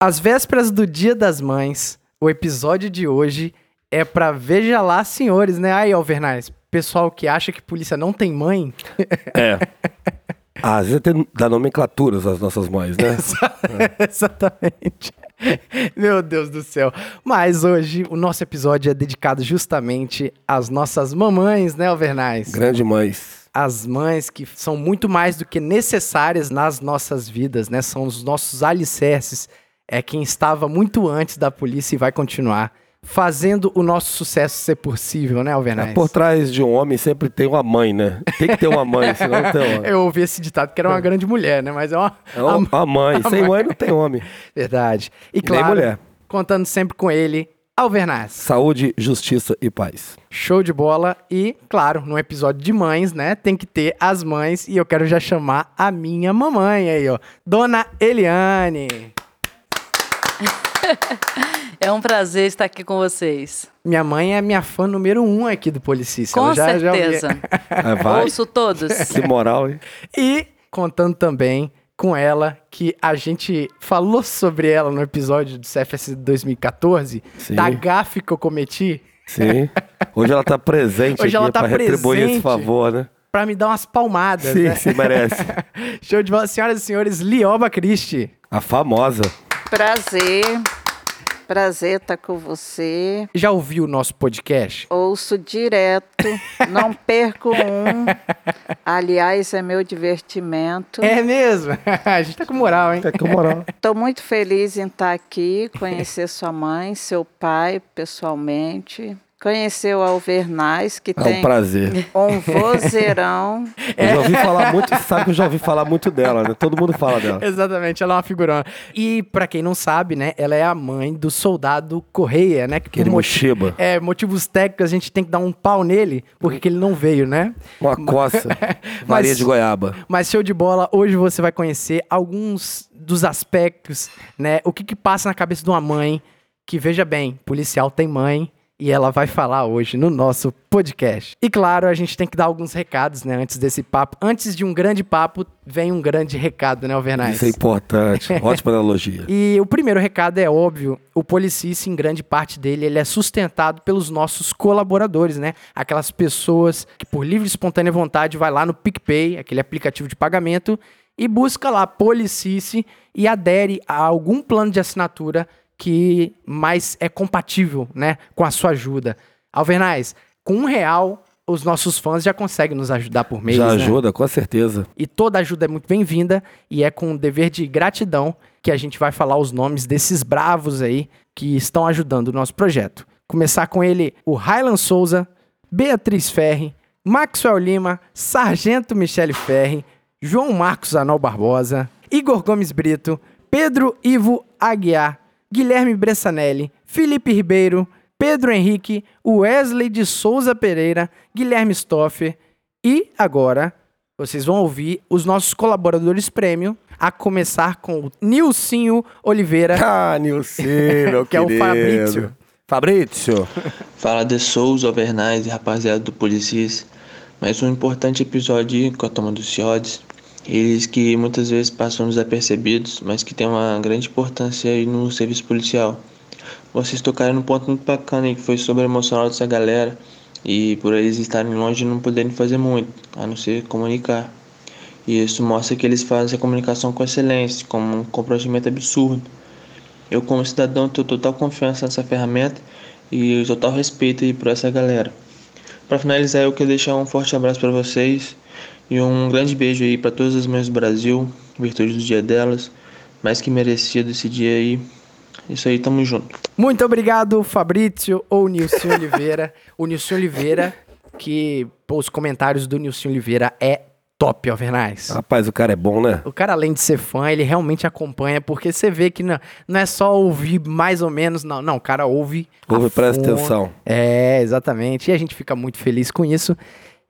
Às vésperas do Dia das Mães, o episódio de hoje é pra veja lá, senhores, né? Aí, Alvernais, pessoal que acha que polícia não tem mãe. É. Ah, às vezes tem da nomenclaturas as nossas mães, né? Exatamente. Meu Deus do céu. Mas hoje o nosso episódio é dedicado justamente às nossas mamães, né, Alvernais? Grande mães. As mães que são muito mais do que necessárias nas nossas vidas, né? São os nossos alicerces. É quem estava muito antes da polícia e vai continuar fazendo o nosso sucesso ser possível, né, Alvernais? É, por trás de um homem sempre tem uma mãe, né? Tem que ter uma mãe, senão não tem uma. Eu ouvi esse ditado que era uma grande mulher, né? Mas é uma, É uma, uma mãe. a Sem mãe. mãe não tem homem. Verdade. E Nem claro, mulher. contando sempre com ele, Alvernaz. Saúde, justiça e paz. Show de bola. E, claro, no episódio de mães, né? Tem que ter as mães. E eu quero já chamar a minha mamãe aí, ó. Dona Eliane. É um prazer estar aqui com vocês. Minha mãe é minha fã número um aqui do Policícia. Com já- já certeza. É, vai. Ouço todos. Que moral, hein? E contando também com ela, que a gente falou sobre ela no episódio do CFS 2014, Sim. da gafe que eu cometi, Sim. Hoje ela tá presente Hoje aqui ela tá pra retribuir presente. esse favor, né? pra me dar umas palmadas, Sim, né? sim, merece. Show de bola. Senhoras e senhores, Lioba Christie. A famosa. Prazer. Prazer estar com você. Já ouviu o nosso podcast? Ouço direto, não perco um. Aliás, é meu divertimento. É mesmo? a gente tá com moral, hein? É que moral. Estou muito feliz em estar aqui, conhecer sua mãe, seu pai pessoalmente. Conhecer o Alvernaz, que É um tem prazer. um vozeirão. Eu já ouvi falar muito, você sabe que eu já ouvi falar muito dela, né? Todo mundo fala dela. Exatamente, ela é uma figurona. E pra quem não sabe, né, ela é a mãe do soldado Correia, né? Que por Aquele moti- Moshiba. É, motivos técnicos a gente tem que dar um pau nele, porque que ele não veio, né? Uma coça. Maria de goiaba. Mas show de bola, hoje você vai conhecer alguns dos aspectos, né? O que que passa na cabeça de uma mãe que, veja bem, policial tem mãe e ela vai falar hoje no nosso podcast. E claro, a gente tem que dar alguns recados, né? Antes desse papo. Antes de um grande papo, vem um grande recado, né, Alvernaz? Isso é importante. Ótima analogia. E o primeiro recado é óbvio, o Policice, em grande parte dele, ele é sustentado pelos nossos colaboradores, né? Aquelas pessoas que por livre e espontânea vontade vai lá no PicPay, aquele aplicativo de pagamento, e busca lá Policice e adere a algum plano de assinatura que mais é compatível, né, com a sua ajuda. Alvernaz, com um real, os nossos fãs já conseguem nos ajudar por mês, Já né? ajuda, com certeza. E toda ajuda é muito bem-vinda e é com um dever de gratidão que a gente vai falar os nomes desses bravos aí que estão ajudando o nosso projeto. Começar com ele, o Rylan Souza, Beatriz Ferri, Maxwell Lima, Sargento Michele Ferri, João Marcos Anol Barbosa, Igor Gomes Brito, Pedro Ivo Aguiar, Guilherme Bressanelli, Felipe Ribeiro, Pedro Henrique, Wesley de Souza Pereira, Guilherme Stoffer e agora vocês vão ouvir os nossos colaboradores prêmio, a começar com o Nilcinho Oliveira, Ah, Nilcinho, meu que é o. Fabrício. Fabrício. Fala de Souza, Alvernaz e rapaziada do Policis. Mais um importante episódio aí com a toma dos CIODs. Eles que muitas vezes passam desapercebidos, mas que têm uma grande importância aí no serviço policial. Vocês tocaram num ponto muito bacana aí, que foi sobre o emocional dessa galera. E por eles estarem longe não poderem fazer muito, a não ser comunicar. E isso mostra que eles fazem a comunicação com excelência, com um comprometimento absurdo. Eu, como cidadão, tenho total confiança nessa ferramenta e total respeito aí por essa galera. Para finalizar, eu quero deixar um forte abraço para vocês e um grande beijo aí para todas as mães do Brasil, virtude do dia delas, mais que merecido esse dia aí. Isso aí, tamo junto. Muito obrigado, Fabrício ou Nilson Oliveira. o Nilson Oliveira, que pô, os comentários do Nilson Oliveira é top, Alvernaz. Rapaz, o cara é bom, né? O cara, além de ser fã, ele realmente acompanha, porque você vê que não, não é só ouvir mais ou menos, não. Não, o cara ouve. Ouve, presta atenção. É, exatamente. E a gente fica muito feliz com isso.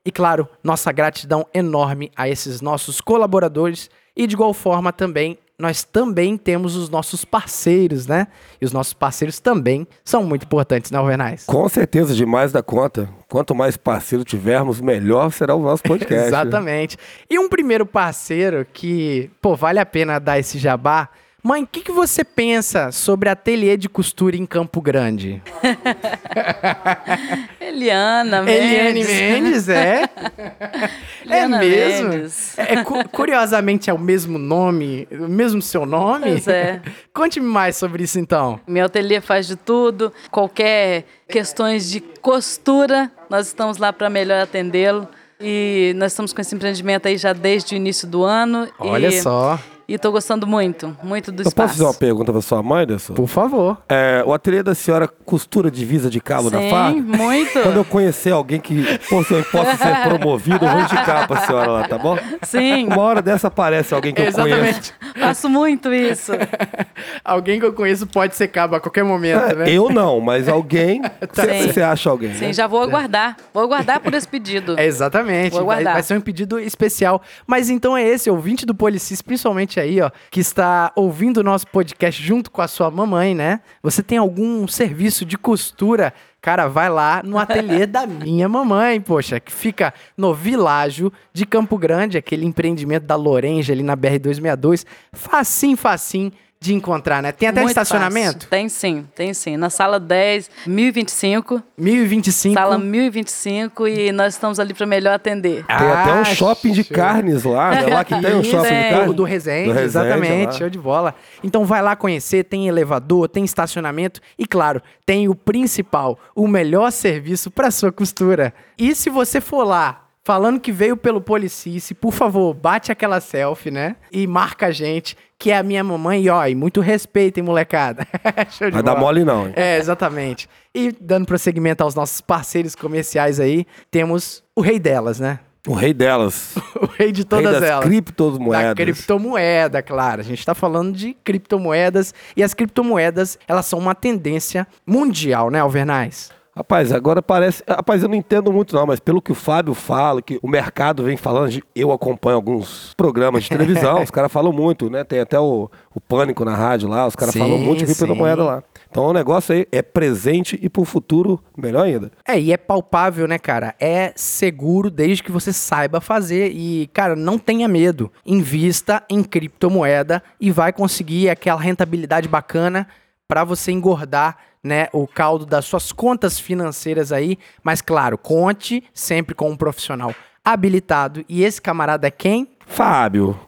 E claro, nossa gratidão enorme a esses nossos colaboradores. E de igual forma também, nós também temos os nossos parceiros, né? E os nossos parceiros também são muito importantes, né, Alvernais? Com certeza, demais da conta. Quanto mais parceiro tivermos, melhor será o nosso podcast. né? Exatamente. E um primeiro parceiro que, pô, vale a pena dar esse jabá, Mãe, o que, que você pensa sobre ateliê de costura em Campo Grande? Eliana Eliane Mendes. Mendes, é? é Eliana mesmo? Mendes. É, cu- curiosamente é o mesmo nome, o mesmo seu nome? Pois é. Conte-me mais sobre isso então. Meu ateliê faz de tudo, qualquer questões de costura, nós estamos lá para melhor atendê-lo. E nós estamos com esse empreendimento aí já desde o início do ano. Olha só, E estou gostando muito, muito do Eu posso espaço. fazer uma pergunta pra sua mãe, Anderson? por favor. É, o ateliê da senhora costura divisa de cabo da Sim, faca? muito. Quando eu conhecer alguém que possa, possa ser promovido, eu vou indicar pra senhora lá, tá bom? Sim, Uma hora dessa aparece alguém que eu conheço. Faço muito isso. Alguém que eu conheço pode ser cabo a qualquer momento, É, né? Eu não, mas alguém. Sim. Você acha alguém? Sim, né? já vou aguardar. Vou aguardar por esse pedido. É, exatamente. Vou Vai, aguardar. vai ser um pedido especial. Mas então é esse, ouvinte do Policis, principalmente aí, ó, que está ouvindo o nosso podcast junto com a sua mamãe, né? Você tem algum serviço de costura? Cara, vai lá no ateliê da minha mamãe, poxa, que fica no Világio de Campo Grande, aquele empreendimento da Lorenja ali na BR-262. Facinho, facinho de encontrar, né? Tem até Muito estacionamento? fácil. Tem sim, tem sim. Na sala 10, 1025. 1025. Sala 1025 e nós estamos ali para melhor atender. Tem até um Ah, shopping de show. carnes lá, né? Lá que tem um shopping de é. carnes. O do Resende, Do Resende, exatamente, lá. show de bola. Então vai lá conhecer, tem elevador, tem estacionamento e, claro, tem o principal, o melhor serviço para sua costura. E se você for lá falando que veio pelo Policice, por favor, bate aquela selfie, né? E marca a gente, que é a minha mamãe. E ó, e muito respeito, hein, molecada. show de Vai dar bola. mole não, hein? É, exatamente. E dando prosseguimento aos nossos parceiros comerciais aí, temos o rei delas, né? O rei delas. O rei de rei todas das elas. Da criptomoedas. criptomoeda, claro. A gente está falando de criptomoedas e as criptomoedas, elas são uma tendência mundial, né, Alvernais? Rapaz, agora parece. Rapaz, eu não entendo muito, não, mas pelo que o Fábio fala, que o mercado vem falando, eu acompanho alguns programas de televisão, os caras falam muito, né? Tem até o, o Pânico na rádio lá, os caras falam muito de sim. criptomoeda lá. Então o negócio aí é presente e pro futuro, melhor ainda. É, e é palpável, né, cara? É seguro desde que você saiba fazer e, cara, não tenha medo. Invista em criptomoeda e vai conseguir aquela rentabilidade bacana para você engordar, né, o caldo das suas contas financeiras aí. Mas claro, conte sempre com um profissional habilitado. E esse camarada é quem? Fábio.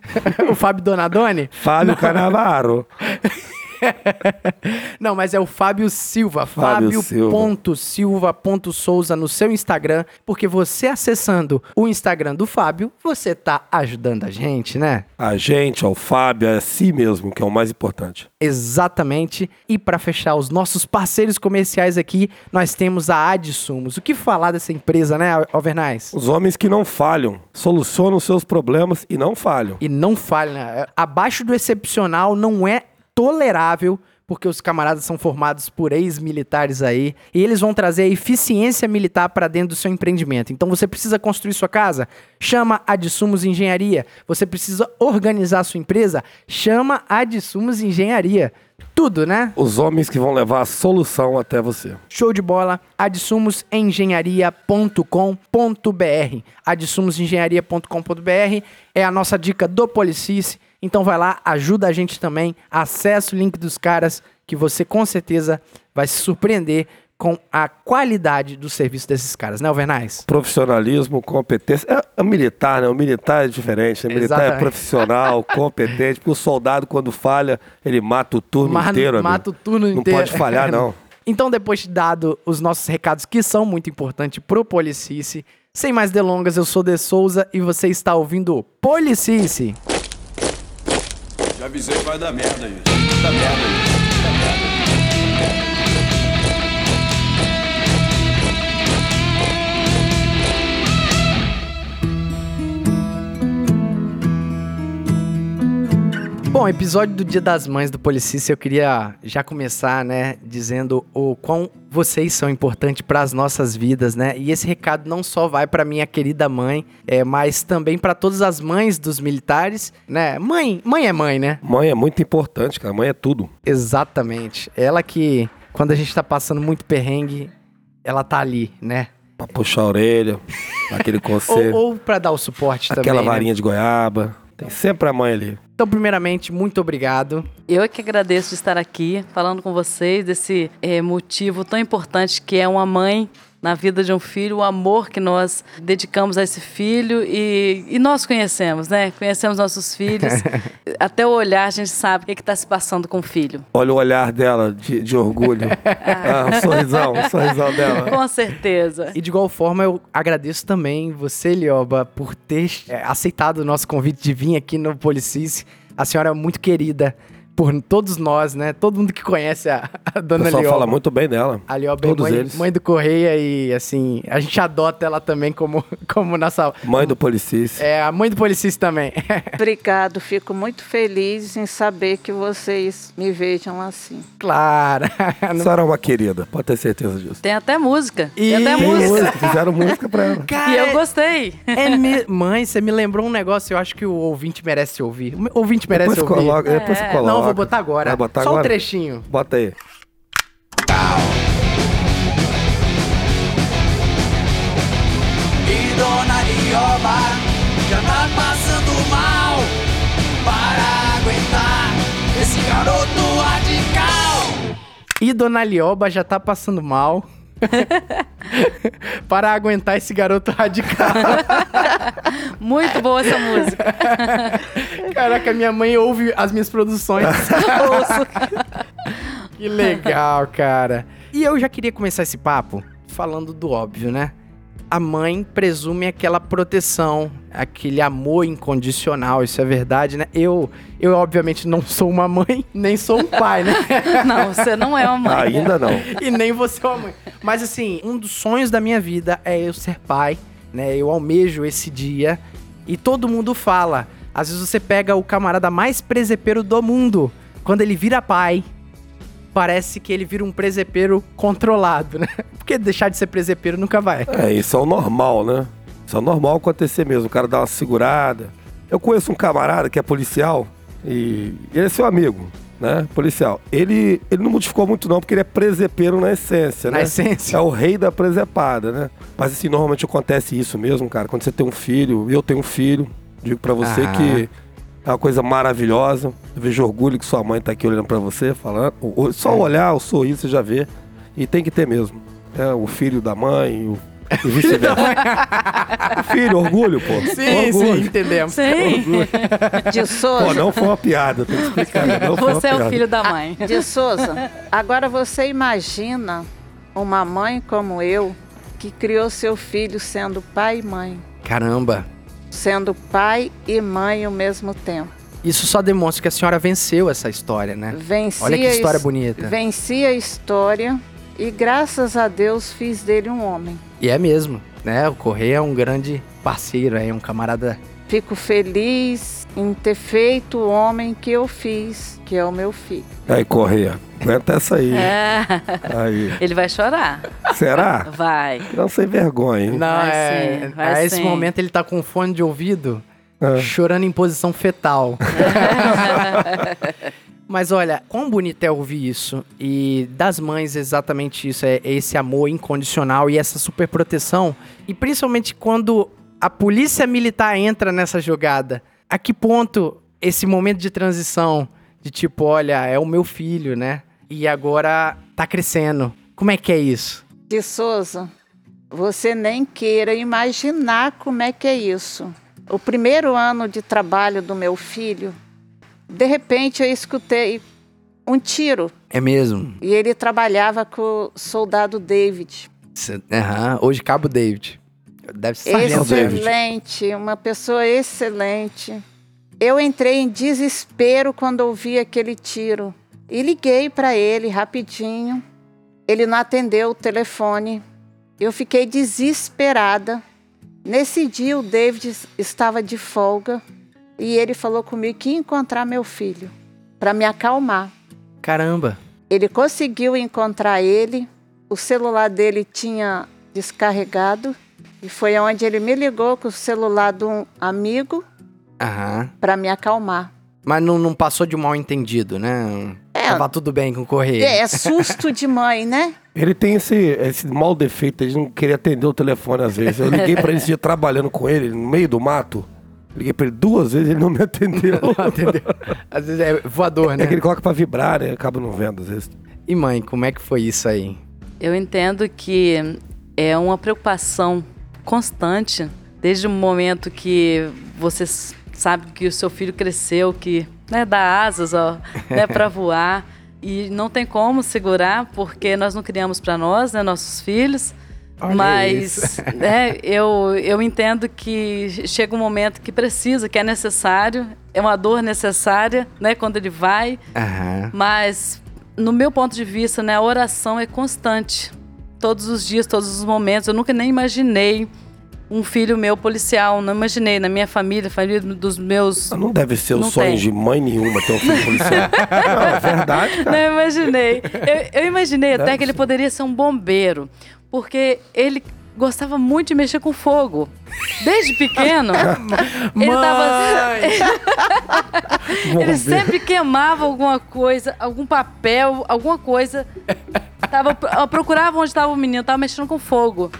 o Fábio Donadoni? Fábio Canavaro. Não, mas é o Fábio Silva. Fábio Silva. Fábio.silva.souza no seu Instagram, porque você acessando o Instagram do Fábio, você tá ajudando a gente, né? A gente, ó, o Fábio, é si mesmo, que é o mais importante. Exatamente. E para fechar os nossos parceiros comerciais aqui, nós temos a Adsumos. O que falar dessa empresa, né, Alvernais? Os homens que não falham, solucionam seus problemas e não falham. E não falha, né? Abaixo do excepcional não é tolerável, porque os camaradas são formados por ex-militares aí, e eles vão trazer a eficiência militar para dentro do seu empreendimento. Então você precisa construir sua casa? Chama a de Sumos Engenharia. Você precisa organizar sua empresa? Chama a de Sumos Engenharia. Tudo, né? Os homens que vão levar a solução até você. Show de bola, adsumosengenharia.com.br. Adsumosengenharia.com.br é a nossa dica do Policice. Então vai lá, ajuda a gente também, acessa o link dos caras que você com certeza vai se surpreender com a qualidade do serviço desses caras, né, Alvernais? Profissionalismo, competência. É, é militar, né? O militar é diferente. O militar é Exatamente. profissional, competente. Porque o soldado, quando falha, ele mata o turno Ma- inteiro. amigo. mata o turno Não inteiro. pode falhar, não. Então, depois de dado os nossos recados que são muito importantes pro Policice, sem mais delongas, eu sou De Souza e você está ouvindo o Policice. Já avisei que vai dar merda isso. Dá merda isso. Dá merda. Bom, episódio do Dia das Mães do Policice, eu queria já começar, né, dizendo o quão vocês são importantes para as nossas vidas, né? E esse recado não só vai para minha querida mãe, é, mas também para todas as mães dos militares, né? Mãe, mãe é mãe, né? Mãe é muito importante, cara. Mãe é tudo. Exatamente. Ela que quando a gente tá passando muito perrengue, ela tá ali, né? Pra puxar a orelha, aquele Ou, conselho. ou para dar o suporte também. aquela né? varinha de goiaba. Tem sempre a mãe ali. Então, primeiramente, muito obrigado. Eu é que agradeço de estar aqui falando com vocês desse eh, motivo tão importante que é uma mãe na vida de um filho, o amor que nós dedicamos a esse filho e, e nós conhecemos, né? Conhecemos nossos filhos. Até o olhar a gente sabe o que está se passando com o filho. Olha o olhar dela de, de orgulho. ah, um sorrisão, um sorrisão dela. Com certeza. E de igual forma, eu agradeço também você, Lioba, por ter é, aceitado o nosso convite de vir aqui no Policis. A senhora é muito querida por todos nós, né? Todo mundo que conhece a, a O dona pessoal Lioba. fala muito bem dela. A Lioba é Todos mãe, eles. mãe do Correia e, assim, a gente adota ela também como, como nossa... Mãe do Policis. É, a mãe do Policis também. Obrigado, fico muito feliz em saber que vocês me vejam assim. claro. A senhora é uma querida, pode ter certeza disso. Tem até música. E- Tem até Tem música. música, fizeram música pra ela. Cara, E eu gostei. é me- Mãe, você me lembrou um negócio, eu acho que o ouvinte merece ouvir. O ouvinte merece Depois ouvir. coloca, depois você É. coloca. Não, vou botar agora. Vai botar Só agora? um trechinho. Bota aí. E Dona Lioba já tá passando mal para aguentar esse garoto radical. E Dona Lioba já tá passando mal. para aguentar esse garoto radical. Muito boa essa música. Caraca, minha mãe ouve as minhas produções. Que legal, cara. E eu já queria começar esse papo falando do óbvio, né? A mãe presume aquela proteção, aquele amor incondicional, isso é verdade, né? Eu, eu obviamente não sou uma mãe, nem sou um pai, né? Não, você não é uma mãe. Ainda não. e nem você é uma mãe. Mas assim, um dos sonhos da minha vida é eu ser pai, né? Eu almejo esse dia e todo mundo fala. Às vezes você pega o camarada mais presepeiro do mundo, quando ele vira pai, parece que ele vira um presepeiro controlado, né? Porque deixar de ser presepeiro nunca vai. É, isso é o normal, né? Isso é normal acontecer mesmo. O cara dá uma segurada. Eu conheço um camarada que é policial e ele é seu amigo, né? Policial. Ele, ele não modificou muito não, porque ele é presepeiro na essência, Na né? essência. É o rei da presepada, né? Mas assim, normalmente acontece isso mesmo, cara. Quando você tem um filho, eu tenho um filho, digo pra você Aham. que é uma coisa maravilhosa. Eu vejo orgulho que sua mãe tá aqui olhando pra você, falando. Só o olhar, o sorriso, você já vê. E tem que ter mesmo. É, o filho da mãe, o, e vice-versa. filho, orgulho, pô. Sim, orgulho. sim, entendemos. Sim. De Pô, Souza, não foi uma piada, tem que explicar. né? Não Você é o filho da mãe. de Souza, agora você imagina uma mãe como eu que criou seu filho sendo pai e mãe, Caramba. sendo pai e mãe ao mesmo tempo. Isso só demonstra que a senhora venceu essa história, né? Vencia Olha que história his- bonita. Venci a história e graças a Deus fiz dele um homem. E é mesmo, né? O Correia é um grande parceiro, é um camarada Fico feliz em ter feito o homem que eu fiz, que é o meu filho. Aí, Correia, aguenta essa aí. É. Aí. Ele vai chorar. Será? Vai. Não sem vergonha, hein? Não, Vai é. sim, vai a esse sim. momento ele tá com fone de ouvido, É. chorando em posição fetal. Mas olha, quão bonito é ouvir isso. E das mães, exatamente isso. É esse amor incondicional e essa super proteção. E principalmente quando a polícia militar entra nessa jogada. A que ponto esse momento de transição, de tipo, olha, é o meu filho, né? E agora tá crescendo. Como é que é isso? De Souza, você nem queira imaginar como é que é isso. O primeiro ano de trabalho do meu filho, de repente eu escutei um tiro É mesmo? e ele trabalhava com o soldado David. Aham, hoje Cabo David. Deve ser sargento David. Excelente, uma pessoa excelente. Eu entrei em desespero quando ouvi aquele tiro e liguei para ele rapidinho. Ele não atendeu o telefone. Eu fiquei desesperada. Nesse dia o David estava de folga e ele falou comigo que ia encontrar meu filho para me acalmar. Caramba. Ele conseguiu encontrar ele, o celular dele tinha descarregado e foi onde ele me ligou com o celular de um amigo para me acalmar. Mas não, não passou de mal entendido, né? É. Tava tudo bem com o correio. É, é susto de mãe, né? Ele tem esse, esse mal defeito, ele não queria atender o telefone às vezes. Eu liguei pra ele esse dia trabalhando com ele, no meio do mato. Liguei pra ele duas vezes, ele não me atendeu. Entendeu? Às vezes é voador, né? É que ele coloca pra vibrar, né? Acaba não vendo às vezes. E mãe, como é que foi isso aí? Eu entendo que é uma preocupação constante, desde o momento que você sabe que o seu filho cresceu, que né, dá asas ó, né, para voar. E não tem como segurar, porque nós não criamos para nós, né, nossos filhos. Olha Mas né, eu, eu entendo que chega um momento que precisa, que é necessário, é uma dor necessária, né, quando ele vai. Aham. Mas, no meu ponto de vista, né, a oração é constante. Todos os dias, todos os momentos. Eu nunca nem imaginei um filho meu policial. Não imaginei. Na minha família, família dos meus. Não deve ser o sonho tem. de mãe nenhuma ter um filho policial. não, é verdade, cara. Não imaginei. Eu, eu imaginei até Deve que ele ser. poderia ser um bombeiro. Porque ele gostava muito de mexer com fogo. Desde pequeno. ele tava. Ele sempre queimava alguma coisa, algum papel, alguma coisa. Tava, eu procurava onde estava o menino, tava mexendo com fogo.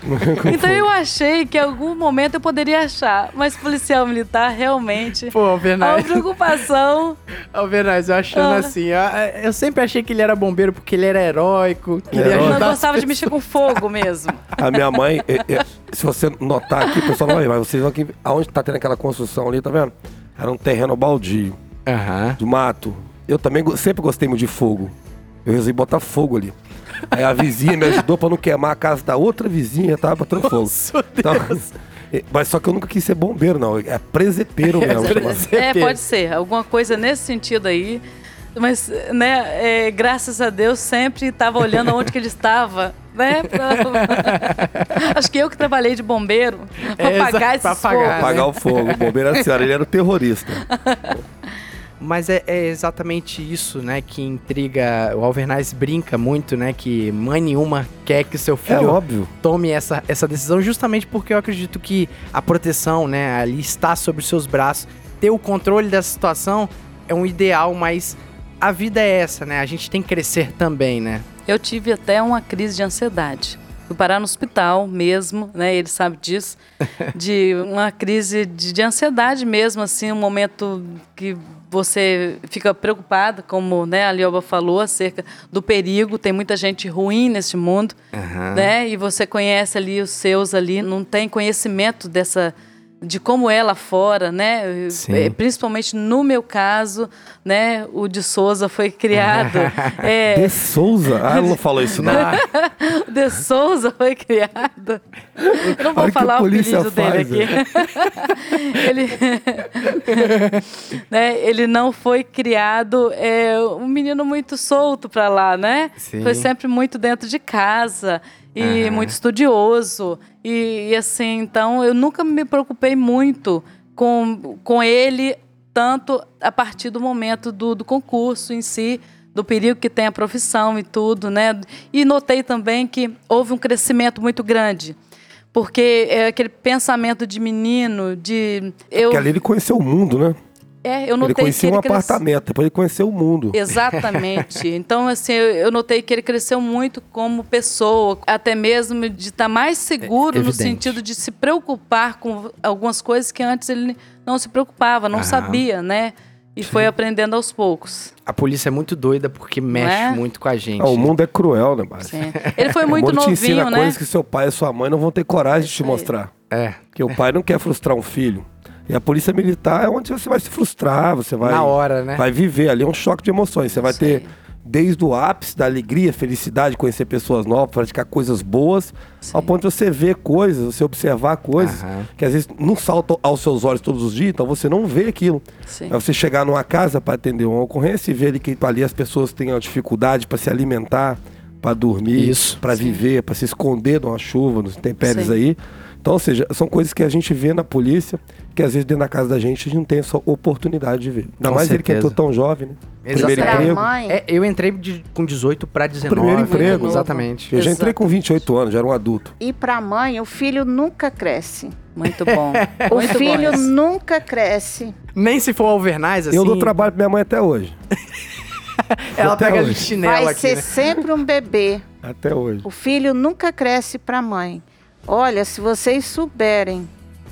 então eu achei que em algum momento eu poderia achar. Mas policial militar, realmente. Pô, É uma Alvernaz, preocupação. Alvernaz, eu achando Ah. assim, eu, eu sempre achei que ele era bombeiro porque ele era heróico. Eu ajudar as gostava de mexer com fogo mesmo. A minha mãe, é- é- se você notar aqui, o pessoal não vai, ver, mas vocês vão aqui, aonde tá tendo aquela construção ali, tá vendo? Era um terreno baldio, Aham. de mato. Eu também sempre gostei muito de fogo. Eu resolvi botar fogo ali. Aí a vizinha me ajudou pra não queimar a casa da outra vizinha, tava botando fogo. Nossa, Então, é, mas só que eu nunca quis ser bombeiro, não. É presepeiro mesmo. chamado. É, pode ser. Alguma coisa nesse sentido aí. Mas, né, é, graças a Deus, sempre estava olhando onde que ele estava, né? Acho que eu que trabalhei de bombeiro para É, apagar exato, pra esses apagar, fogos. Apagar o fogo. O bombeiro era a senhora, ele era o terrorista. Mas é, é exatamente isso, né, que intriga. O Alvernaz brinca muito, né, que mãe nenhuma quer que seu É filho óbvio. tome essa, essa decisão, justamente porque eu acredito que a proteção, né, ali está sobre os seus braços. Ter o controle dessa situação é um ideal, mas a vida é essa, né? A gente tem que crescer também, né? Eu tive até uma crise de ansiedade. Fui parar no hospital mesmo, né? Ele sabe disso. De uma crise de, de ansiedade mesmo, assim, um momento que você fica preocupada, como né, a Lioba falou, acerca do perigo. Tem muita gente ruim neste mundo, Aham. né? E você conhece ali os seus ali, não tem conhecimento dessa de como é lá fora, né? Sim. Eh, Principalmente no meu caso, né? O de Souza foi criado. é, De Souza? Ah, ela não falou isso, não. o De Souza foi criado. Eu não vou Olha falar o apelido dele aqui. ele, né, ele não foi criado é, um menino muito solto para lá, né? Sim. Foi sempre muito dentro de casa e Aham. muito estudioso. E, e assim, então eu nunca me preocupei muito com, com ele, tanto a partir do momento do, do concurso em si, do perigo que tem a profissão e tudo, né? E notei também que houve um crescimento muito grande. Porque é aquele pensamento de menino, de. Eu, Porque ali ele conheceu o mundo, né? É, eu Ele notei que conhecia ele um cresceu. apartamento, depois ele conheceu o mundo. Exatamente. Então, assim, eu notei que ele cresceu muito como pessoa, até mesmo de estar mais seguro no evidente. sentido de se preocupar com algumas coisas que antes ele não se preocupava, não Aham. sabia, né? E foi aprendendo aos poucos. A polícia é muito doida porque mexe é? muito com a gente. Ah, o mundo é cruel, né? Sim. Ele foi O muito mundo te ensina novinho, né? coisas que seu pai e sua mãe não vão ter coragem de te mostrar. É, Porque o pai não quer frustrar um filho. E a polícia militar é onde você vai se frustrar, você vai, na hora, né? vai viver ali, é um choque de emoções. Você vai ter desde o ápice da alegria, felicidade, conhecer pessoas novas, praticar coisas boas, ao ponto de você ver coisas, você observar coisas Aham. que às vezes não saltam aos seus olhos todos os dias, então você não vê aquilo. Sim. É você chegar numa casa para atender uma ocorrência e ver ali que ali as pessoas têm uma dificuldade para se alimentar, para dormir, para viver, para se esconder de uma chuva, nos intempéries Sim. aí. Então, ou seja, são coisas que a gente vê na polícia, que às vezes dentro da casa da gente a gente não tem essa oportunidade de ver. Ainda Com mais ele que certeza. entrou tão jovem, né? Exatamente. Primeiro Pra emprego. mãe, É, eu entrei de- com 18 para 19. Primeiro emprego. Exatamente. Eu já entrei com 28 anos, já era um adulto. e para a mãe, o filho nunca cresce. Muito bom. O Muito filho bom nunca cresce. Nem se for Alvernaz, assim. Eu dou trabalho pra minha mãe até hoje. Ela até pega hoje. de chinelo Vai aqui, ser né? sempre um bebê. Até hoje. O filho nunca cresce para a mãe. Olha, se vocês souberem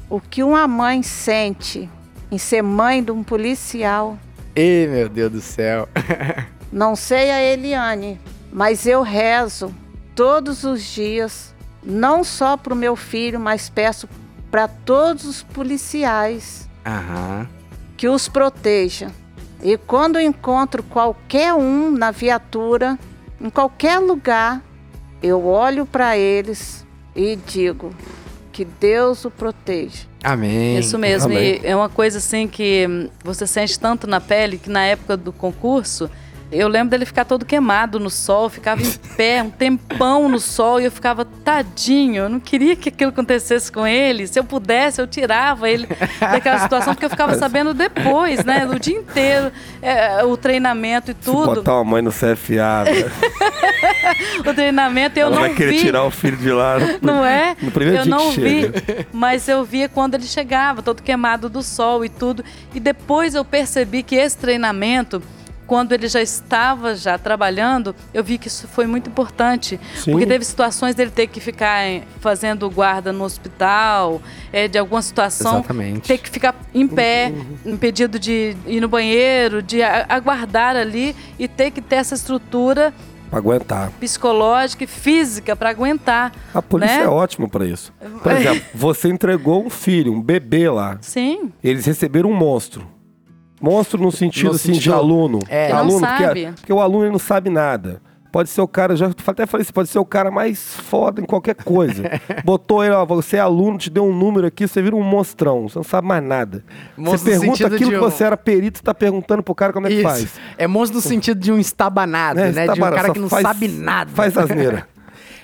o que uma mãe sente em ser mãe de um policial. Ê, meu Deus do céu. Não sei a Eliane, mas eu rezo todos os dias, não só para o meu filho, mas peço para todos os policiais Aham. que os proteja. E quando encontro qualquer um na viatura, em qualquer lugar, eu olho para eles e digo que Deus o proteja. Amém. Isso mesmo. Amém. E é uma coisa assim que hum, você sente tanto na pele que na época do concurso, eu lembro dele ficar todo queimado no sol, ficava em pé um tempão no sol e eu ficava tadinho. Eu não queria que aquilo acontecesse com ele. Se eu pudesse, eu tirava ele daquela situação, porque eu ficava sabendo depois, né? O dia inteiro, é, o treinamento e Se tudo. botar uma mãe no CFA, velho, O treinamento eu ela não vai querer vi. tirar o filho de lá. Não é? No primeiro eu dia não vi, chega. mas eu via quando ele chegava, todo queimado do sol e tudo. E depois eu percebi que esse treinamento, quando ele já estava já trabalhando, eu vi que isso foi muito importante. Sim. Porque teve situações dele ter que ficar eh, fazendo guarda no hospital, eh, de alguma situação, Exatamente. ter que ficar em pé, impedido de ir no banheiro, de aguardar ali e ter que ter essa estrutura Pra aguentar. psicológica e física para aguentar. A polícia né? é ótima pra isso. Por exemplo, você entregou um filho, um bebê lá. Sim. Eles receberam um monstro. Monstro no sentido, No assim, de sentido- aluno. É. Não aluno, sabe. Porque, porque o aluno não sabe nada. Pode ser o cara, já até falei isso, pode ser o cara mais foda em qualquer coisa. Botou ele, ó, você é aluno, te deu um número aqui, você vira um monstrão, você não sabe mais nada. Monstro você pergunta aquilo de que um- você era perito, você tá perguntando pro cara como é que Isso. faz. É monstro no sentido de um estabanado, né? Né? Tá de um cara que não faz- sabe nada. Faz asneira.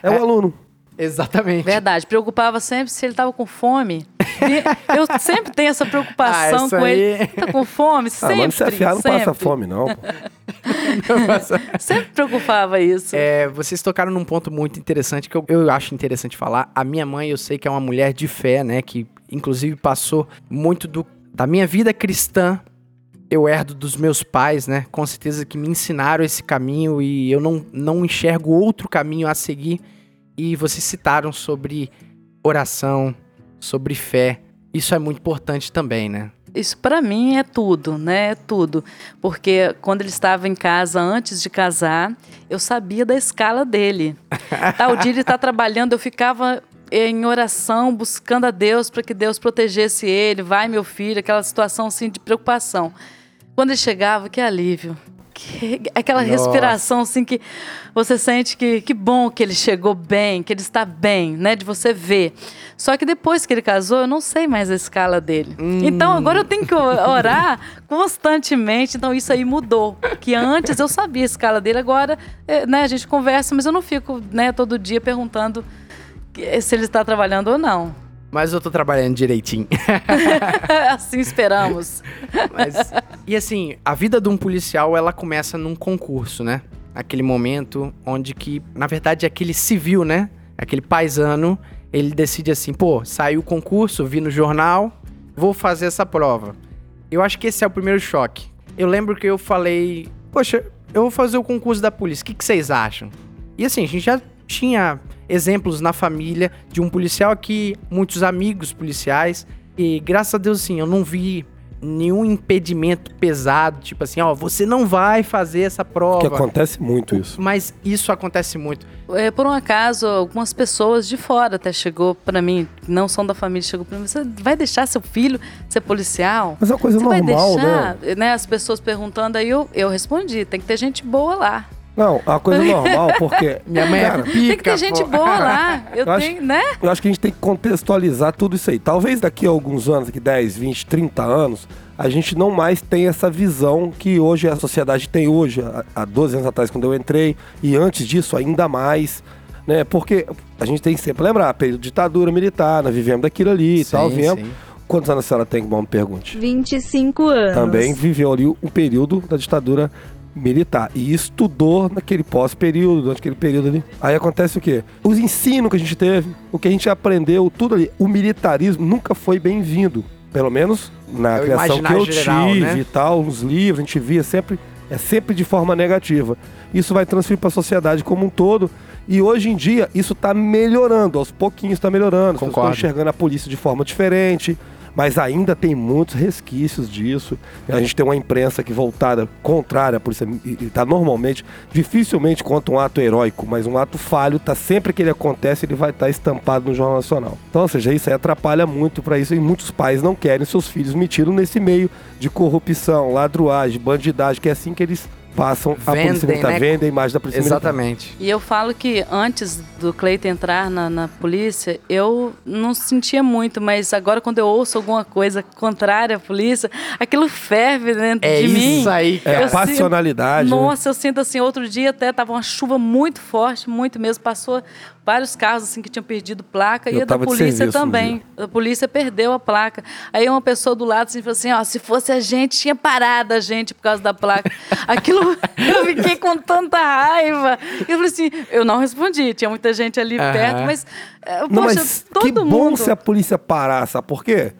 É, o aluno. Exatamente. Verdade. Preocupava sempre se ele tava com fome. E eu sempre tenho essa preocupação Ah, com ele. aí- Tá com fome? Ah, Sempre. mas no CFA não passa sempre. fome, não. pô. Sempre preocupava isso. É, vocês tocaram num ponto muito interessante que eu, eu acho interessante falar. A minha mãe, eu sei que é uma mulher de fé, né? Que inclusive passou muito do, da minha vida cristã. Eu herdo dos meus pais, né? Com certeza que me ensinaram esse caminho e eu não, não enxergo outro caminho a seguir. E vocês citaram sobre oração, sobre fé. Isso é muito importante também, né? Isso para mim é tudo, né? É tudo. Porque quando ele estava em casa antes de casar, eu sabia da escala dele. Tal dia ele está trabalhando, eu ficava em oração, buscando a Deus para que Deus protegesse ele. Vai, meu filho, aquela situação assim de preocupação. Quando ele chegava, que alívio. Que- aquela Nossa. respiração assim que você sente que que bom que ele chegou bem, que ele está bem, né? De você ver. Só que depois que ele casou, eu não sei mais a escala dele. Então agora eu tenho que orar constantemente. Então isso aí mudou. Que antes eu sabia a escala dele, agora eh, né, a gente conversa, mas eu não fico né, todo dia perguntando se ele está trabalhando ou não. Mas eu tô trabalhando direitinho. assim esperamos. Mas, e assim, a vida de um policial, ela começa num concurso, né? Aquele momento onde que, na verdade, aquele civil, né? Aquele paisano, ele decide assim, pô, saiu o concurso, vi no jornal, vou fazer essa prova. Eu acho que esse é o primeiro choque. Eu lembro que eu falei, poxa, eu vou fazer o concurso da polícia, o que, que vocês acham? E assim, a gente já tinha exemplos na família de um policial aqui, muitos amigos policiais, e graças a Deus, assim, eu não vi nenhum impedimento pesado, tipo assim, ó, você não vai fazer essa prova. Que acontece muito isso. Mas isso acontece muito. É, por um acaso, algumas pessoas de fora até chegou pra mim, que não são da família, chegou pra mim, você vai deixar seu filho ser policial? Mas é uma coisa Você normal, vai né? deixar? né? As pessoas perguntando, aí eu, eu respondi, tem que ter gente boa lá. Não, é uma coisa normal, porque. Minha mãe cara, é Tem que pica, ter gente pô. boa lá. Eu, Eu acho- tenho, né? Eu acho que a gente tem que contextualizar tudo isso aí. Talvez daqui a alguns anos, daqui 10, 20, 30 anos, a gente não mais tenha essa visão que hoje a sociedade tem hoje, há- há 12 anos atrás, quando eu entrei, e antes disso, ainda mais. Né? Porque a gente tem que sempre lembrar, período de ditadura militar, nós vivemos daquilo ali e tal, viemos. sim. Quantos anos a senhora tem, que bom me pergunte? 25 anos. Também viveu ali o período da ditadura militar e estudou naquele pós-período, durante aquele período ali. Aí acontece o quê? Os ensinos que a gente teve, o que a gente aprendeu, tudo ali. O militarismo nunca foi bem-vindo. Pelo menos na É o criação que eu geral, tive né? e tal, nos livros, a gente via sempre, é sempre de forma negativa. Isso vai transferir para a sociedade como um todo. E hoje em dia, isso está melhorando, aos pouquinhos está melhorando. As pessoas Concordo. estão enxergando a polícia de forma diferente. Mas ainda tem muitos resquícios disso. A gente tem uma imprensa que voltada contrária à polícia está normalmente, dificilmente conta um ato heróico, mas um ato falho, tá sempre que ele acontece, ele vai estar tá estampado no Jornal Nacional. Então, ou seja, isso aí atrapalha muito para isso e muitos pais não querem seus filhos metidos nesse meio de corrupção, ladruagem, bandidagem, que é assim que eles passam a Vendem, polícia militar, né? vendem a imagem da polícia militar. Exatamente. E eu falo que antes do Cleiton entrar na, na polícia, eu não sentia muito, mas agora quando eu ouço alguma coisa contrária à polícia, aquilo ferve dentro É de mim. isso aí, É, cara. Eu passionalidade. né? Nossa, eu sinto assim, outro dia até tava uma chuva muito forte, muito mesmo. Passou vários carros assim que tinham perdido placa Eu e a da polícia serviço um também. A polícia perdeu a placa. Aí uma pessoa do lado assim falou assim: ó, se fosse a gente, tinha parado a gente por causa da placa. Aquilo eu fiquei com tanta raiva. Eu falei assim, eu não respondi, tinha muita gente ali Aham. perto, mas, eh, Não, poxa, mas todo que bom mundo. se a polícia parar, sabe por quê?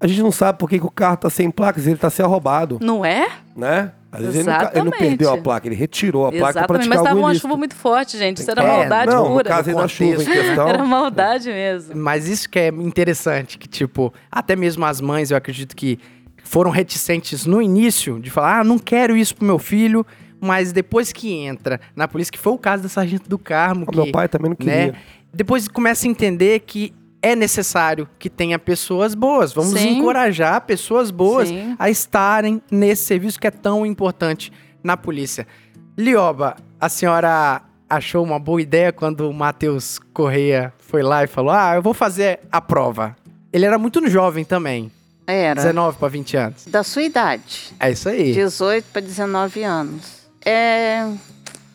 A gente não sabe por que, que o carro tá sem placas, ele tá sendo roubado, Não é? né? Às vezes ele não, ele não perdeu a placa, ele retirou a placa para Exatamente, praticar mas estava uma chuva muito forte, gente. Isso era É, maldade não, no pura. caso aí da chuva em questão. Era maldade mesmo. Mas isso que é interessante, que tipo, até mesmo as mães, eu acredito que foram reticentes no início de falar, ah, não quero isso pro meu filho, mas depois que entra na polícia, que foi o caso da Sargento do Carmo, O que, meu pai também não queria. né, depois começa a entender que é necessário que tenha pessoas boas. Vamos Sim. encorajar pessoas boas Sim. a estarem nesse serviço que é tão importante na polícia. Lioba, a senhora achou uma boa ideia quando o Matheus Correia foi lá e falou: Ah, eu vou fazer a prova. Ele era muito jovem também, Era. 19 para 20 anos. Da sua idade. É isso aí. 18 para 19 anos. É,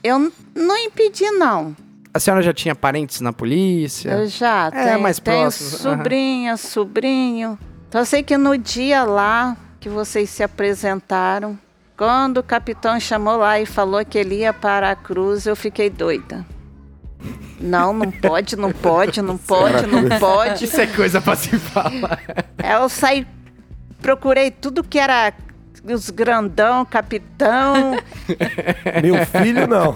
eu não impedi, não. A senhora já tinha parentes na polícia? Eu já É, tenho, mais tenho próximos, sobrinha, sobrinho. Então eu sei que no dia lá que vocês se apresentaram, quando o capitão chamou lá e falou que ele ia para a cruz, eu fiquei doida. Não, não pode, não pode, não pode, não pode. Isso é coisa pra se falar. Aí eu saí, procurei tudo que era os grandão, capitão, Meu filho, não.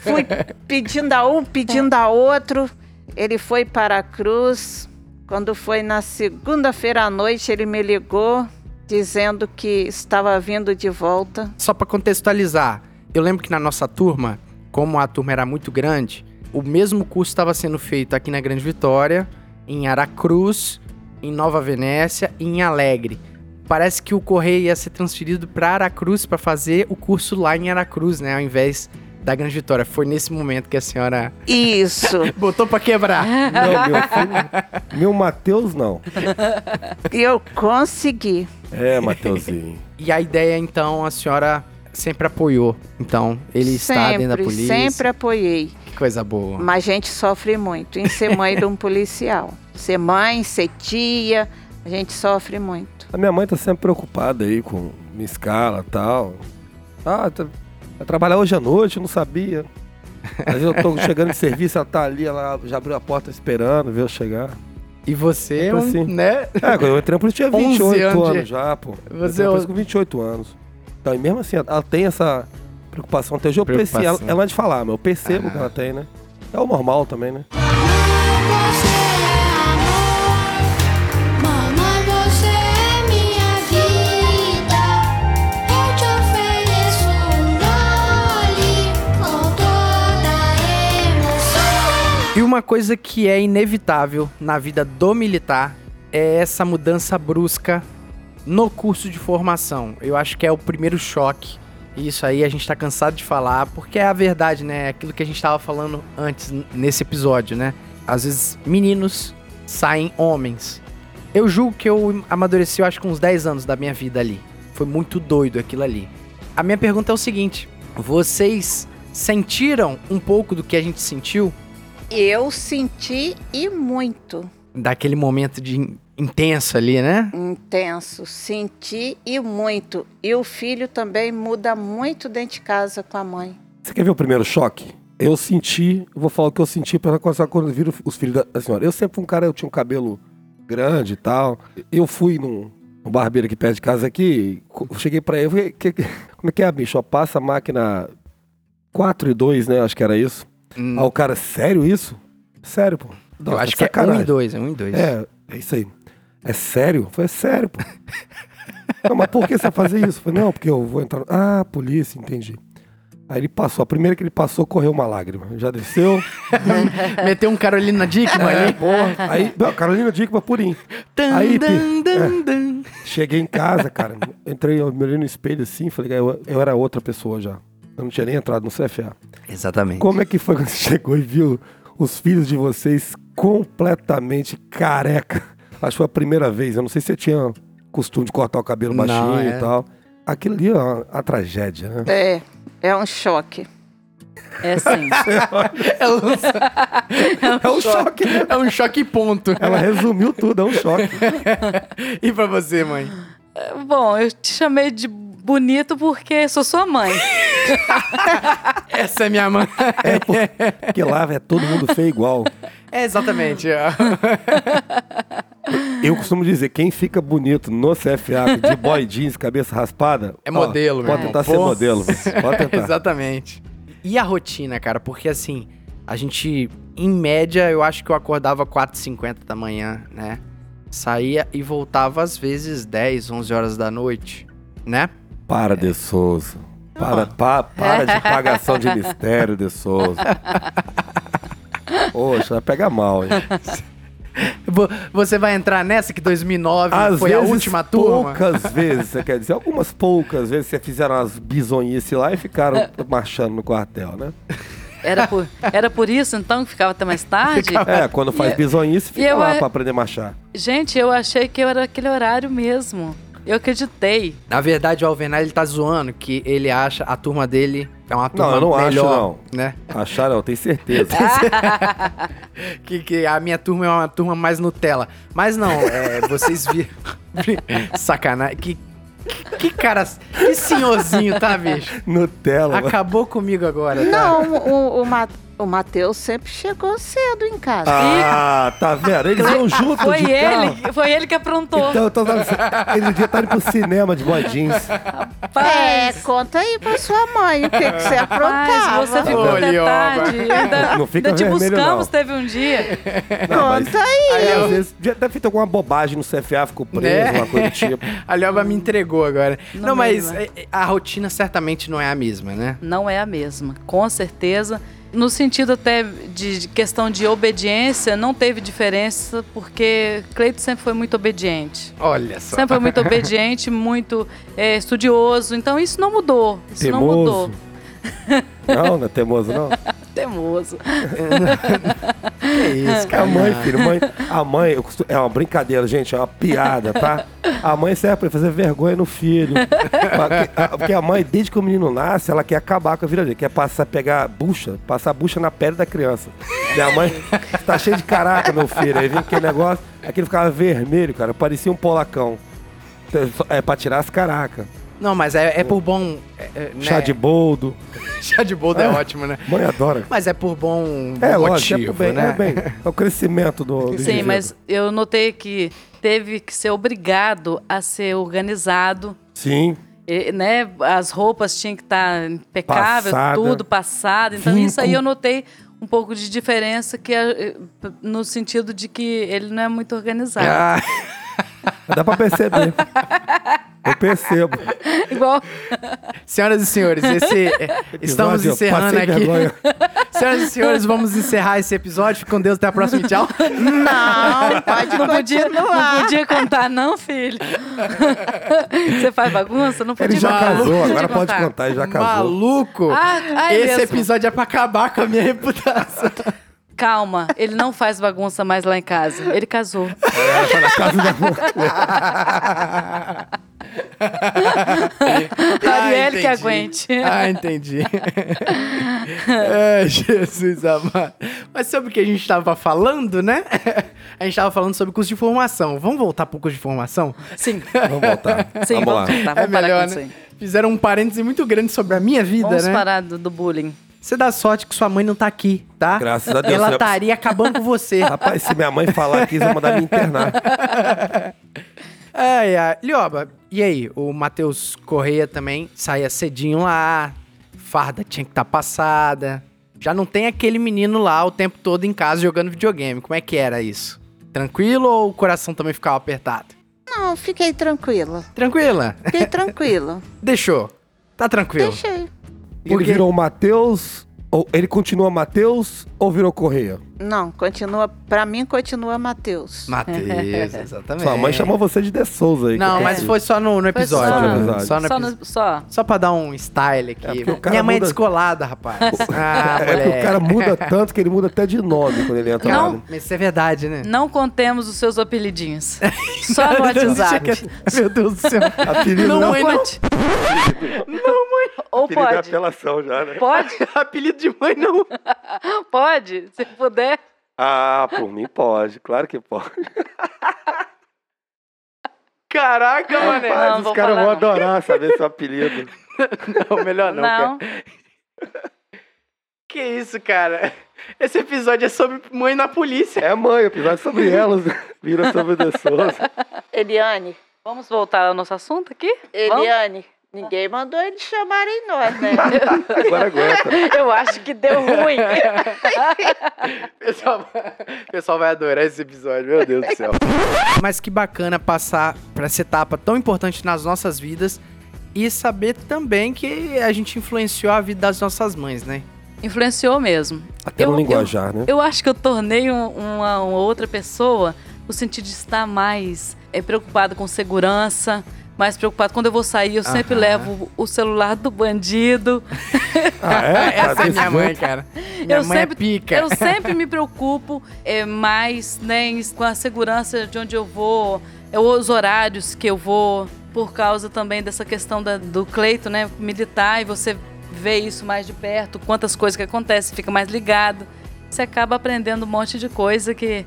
fui pedindo a um, pedindo a outro. Ele foi para a cruz. Quando foi na segunda-feira à noite, ele me ligou dizendo que estava vindo de volta. Só pra contextualizar, eu lembro que na nossa turma, como a turma era muito grande, o mesmo curso estava sendo feito aqui na Grande Vitória, em Aracruz, em Nova Venécia e em Alegre. Parece que o Correio ia ser transferido para Aracruz para fazer o curso lá em Aracruz, né, ao invés da Grande Vitória. Foi nesse momento que a senhora Isso. botou para quebrar. Não, meu filho. Meu Matheus, não. E eu consegui. É, Mateuzinho. E a ideia então a senhora sempre apoiou. Então, ele está dentro da sempre, polícia. sempre apoiei. Que coisa boa. Mas a gente sofre muito em ser mãe de um policial. Ser mãe, ser tia, a gente sofre muito. A minha mãe tá sempre preocupada aí com minha escala e tal. Ah, tá, vai trabalhar hoje à noite, eu não sabia. Às vezes eu tô chegando de serviço, ela tá ali, ela já abriu a porta esperando, ver eu chegar. E você, um, assim. né? É, quando eu entrei na polícia, tinha 11 28 anos anos, de- já, pô. Eu Você entrei na é com 28 anos. Então, e mesmo assim, ela tem essa preocupação até hoje. Eu percebo, ela, ela é de falar, mas eu percebo Ah. que ela tem, né? É o normal também, né? Uma coisa que é inevitável na vida do militar é essa mudança brusca no curso de formação. Eu acho que é o primeiro choque. E Isso aí a gente tá cansado de falar, porque é a verdade, né? É Aquilo que a gente tava falando antes nesse episódio, né? Às vezes meninos saem homens. Eu julgo que eu amadureci, eu acho, com uns 10 anos da minha vida ali. Foi muito doido aquilo ali. A minha pergunta é o seguinte: vocês sentiram um pouco do que a gente sentiu? Eu senti e muito daquele momento de in- intenso ali, né? intenso, senti e muito. E o filho também muda muito dentro de casa com a mãe. Você quer ver o primeiro choque? Eu senti, eu vou falar o que eu senti para começar quando eu viro os filhos da, senhora. Eu sempre fui um cara, eu tinha um cabelo grande e tal. Eu fui num, num barbeiro aqui perto de casa aqui, cheguei pra ele, eu falei, "Que- que- como é que é, bicho? Ó, passa a máquina 4 e 2, né? Acho que era isso. Hum, Ah, o cara, sério isso? Sério, pô. eu Nossa, acho que é um sacanagem. e dois, é um e dois. É, é isso aí. É sério? Foi sério, pô. Não, mas por que você vai fazer isso? Eu falei, não, porque eu vou entrar. no- Ah, polícia, entendi. Aí ele passou. A primeira que ele passou, correu uma lágrima. Já desceu. Meteu um Carolina Dickman É, ali. porra. Aí, não, Carolina Dickman purinho. Aí, dan, Pi, dan, é. dan. Cheguei em casa, cara. Entrei, eu me olhei no espelho assim, falei, eu, eu era outra pessoa já. Eu não tinha nem entrado no CFA. Exatamente. Como é que foi quando você chegou e viu os filhos de vocês completamente careca? Acho que foi a primeira vez. Eu não sei se você tinha costume de cortar o cabelo Não, baixinho é. e tal. Aquilo ali é uma, uma tragédia, né? É, é um choque. É assim. É um, É um choque, né? é um choque ponto. Ela resumiu tudo, é um choque. E pra você, mãe? Bom, eu te chamei de bonito porque sou sua mãe. Essa é minha mãe. É, porque lá é todo mundo feio igual. É, exatamente. Eu costumo dizer, quem fica bonito no CFA de boy jeans, cabeça raspada... É modelo, meu Pode irmão. tentar ser Pô. modelo, pode tentar. Exatamente. E a rotina, cara? Porque assim, a gente, em média, eu acho que eu acordava 4h50 da manhã, né? Saía e voltava às vezes 10, 11 horas da noite, né? Para, De Souza. Para, pa- para de pagação de mistério, De Souza. Poxa, vai pegar mal, hein? Vo- Você vai entrar nessa que 2009 Às foi a última turma? poucas vezes, você quer dizer, algumas poucas vezes você fizeram umas bizonhices lá e ficaram marchando no quartel, né? Era por, era por isso, então, que ficava até mais tarde? É, quando faz E- bizonhice, e fica eu lá pra aprender a marchar. Gente, eu achei que eu era aquele horário mesmo. Eu acreditei. Na verdade, o Alvenar, ele tá zoando que ele acha a turma dele é uma turma eu não acho, melhor, né? Acharam, eu tenho certeza. que, que a minha turma é uma turma mais Nutella. Mas não, é, vocês viram. Sacanagem. Que, que cara. Que senhorzinho, tá, bicho? Nutella. mano. Acabou comigo agora, tá? Não, o, o, o Matheus sempre chegou cedo em casa. Ah, tá vendo? Eles iam juntos Foi de ele, carro. foi ele que aprontou. Então, então ele devia estar indo pro cinema de boy jeans. É, conta aí pra sua mãe o que, que você aprontava. Mas você ficou Ô, até tarde. Ainda, Não fica ainda te vermelho, buscamos, não. teve um dia. Não, mas- Conta aí. Aí, às vezes, já deve ter feito alguma bobagem no CFA, ficou preso, Né? uma coisa do tipo. A Lioba me entregou agora. Não, Não mas é, é, a rotina certamente não é a mesma, né? Não é a mesma, com certeza. No sentido até de questão de obediência, não teve diferença, porque Cleito sempre foi muito obediente. Olha só. Sempre foi muito obediente, muito é, estudioso. Então isso não mudou. Isso não mudou. Temoso. Não, não é temoso, não. Temoso. Que isso, É cara. a mãe, filho. Mãe, a mãe, eu costu- é uma brincadeira, gente, é uma piada, tá? A mãe serve pra fazer vergonha no filho. Porque a- Porque a mãe, desde que o menino nasce, ela quer acabar com a vida dele. Quer passar, pegar bucha, passar bucha na pele da criança. Minha mãe tá cheia de caraca, meu filho. Aí vem aquele negócio, aquele ficava vermelho, cara. Parecia um polacão. É pra tirar as caracas. Não, mas é, é por bom. é, é, né? Chá de boldo. Chá de boldo é, ótimo, né? Mãe adora. Mas é por bom, bom É, lógico, motivo, é, pro bem, né? é bem. É o crescimento do, do Sim, indivíduo. mas eu notei que teve que ser obrigado a ser organizado. Sim. E, né, as roupas tinham que estar impecável, Passada. tudo passado. Então Vinco. isso aí eu notei um pouco de diferença que é, eh, no sentido de que ele não é muito organizado. Ah, Dá pra perceber. Eu percebo. Igual senhoras e senhores, esse, é, estamos encerrando aqui. vergonha. Senhoras e senhores, vamos encerrar esse episódio. Fique com Deus, até a próxima e tchau. Não, pode não podia, não podia contar não, filho. Você faz bagunça, não podia Ele já contar. casou, agora pode contar. contar, ele já casou. Maluco! Ah, esse mesmo. episódio é pra acabar com a minha reputação. Calma, ele não faz bagunça mais lá em casa. Ele casou. É, tá na casa da Arielle que entendi. aguente. Ah, entendi. Ai, Jesus amado. Mas sobre o que a gente tava falando, né? A gente tava falando sobre curso de formação. Vamos voltar pro curso de formação? Sim, Vamos voltar. sim, vamos, vamos, lá. tentar. Vamos é parar melhor, com isso né? aí. Fizeram um parêntese muito grande sobre a minha vida, Vamos né? parar do, do bullying. Você dá sorte que sua mãe não tá aqui, tá? Graças a Deus. Ela né? estaria acabando com você. Rapaz, se minha mãe falar aqui, eles vão mandar me internar. Ai, ai. Lioba, e aí? O Matheus Correia também saía cedinho lá, farda tinha que estar passada. Já não tem aquele menino lá o tempo todo em casa jogando videogame. Como é que era isso? Tranquilo ou o coração também ficava apertado? Não, fiquei tranquila. Tranquila? Fiquei tranquila. Deixou. Tá tranquilo. Deixei. Ele Porque- virou Matheus, ou ele continua Matheus ou virou Correia? Não, continua. Pra mim, continua Matheus. Matheus, exatamente. Sua mãe chamou você de De Souza aí. Não, mas foi só no, no Foi episódio. só- né? no episódio. Só no Só, no- só. Só pra dar um style aqui. É porque o cara Minha mãe é muda- descolada, rapaz. Ah, É que o cara muda tanto que ele muda até de nome quando ele entra Não. lá. né? Mas isso é verdade, né? Não contemos os seus apelidinhos. Só no WhatsApp. Meu Deus do céu. Apelido Não, não, mãe, não. conte. Ou apelido é pode. apelação já, né? Pode? Apelido de mãe não. Pode, se puder. Ah, por mim pode, claro que pode. Caraca, mané. Não, Mas os vou caras falar vão não. adorar saber seu apelido. Não, melhor não. Não. cara. Que isso, cara? Esse episódio é sobre mãe na polícia. É mãe, o episódio é sobre elas. Vira sobre Souza. Eliane, Vamos voltar ao nosso assunto aqui? Vamos? Eliane, ninguém mandou eles chamarem nós, né? Agora aguenta. Eu acho que deu ruim. Pessoal, pessoal vai adorar esse episódio, meu Deus do céu. Mas que bacana passar por essa etapa tão importante nas nossas vidas e saber também que a gente influenciou a vida das nossas mães, né? Influenciou mesmo. Até Eu- no linguajar, né? Eu acho que eu tornei um- uma, uma outra pessoa no sentido de estar mais é, preocupada com segurança, mais preocupada. Quando eu vou sair, eu sempre Aham. levo o celular do bandido. Ah, é? Essa é minha mãe, cara. Minha eu mãe sempre, é pica. Eu sempre me preocupo é, mais né, com a segurança de onde eu vou, é, os horários que eu vou, por causa também dessa questão da- do Cleito, né, militar, e você vê isso mais de perto, quantas coisas que acontecem, fica mais ligado. Você acaba aprendendo um monte de coisa que.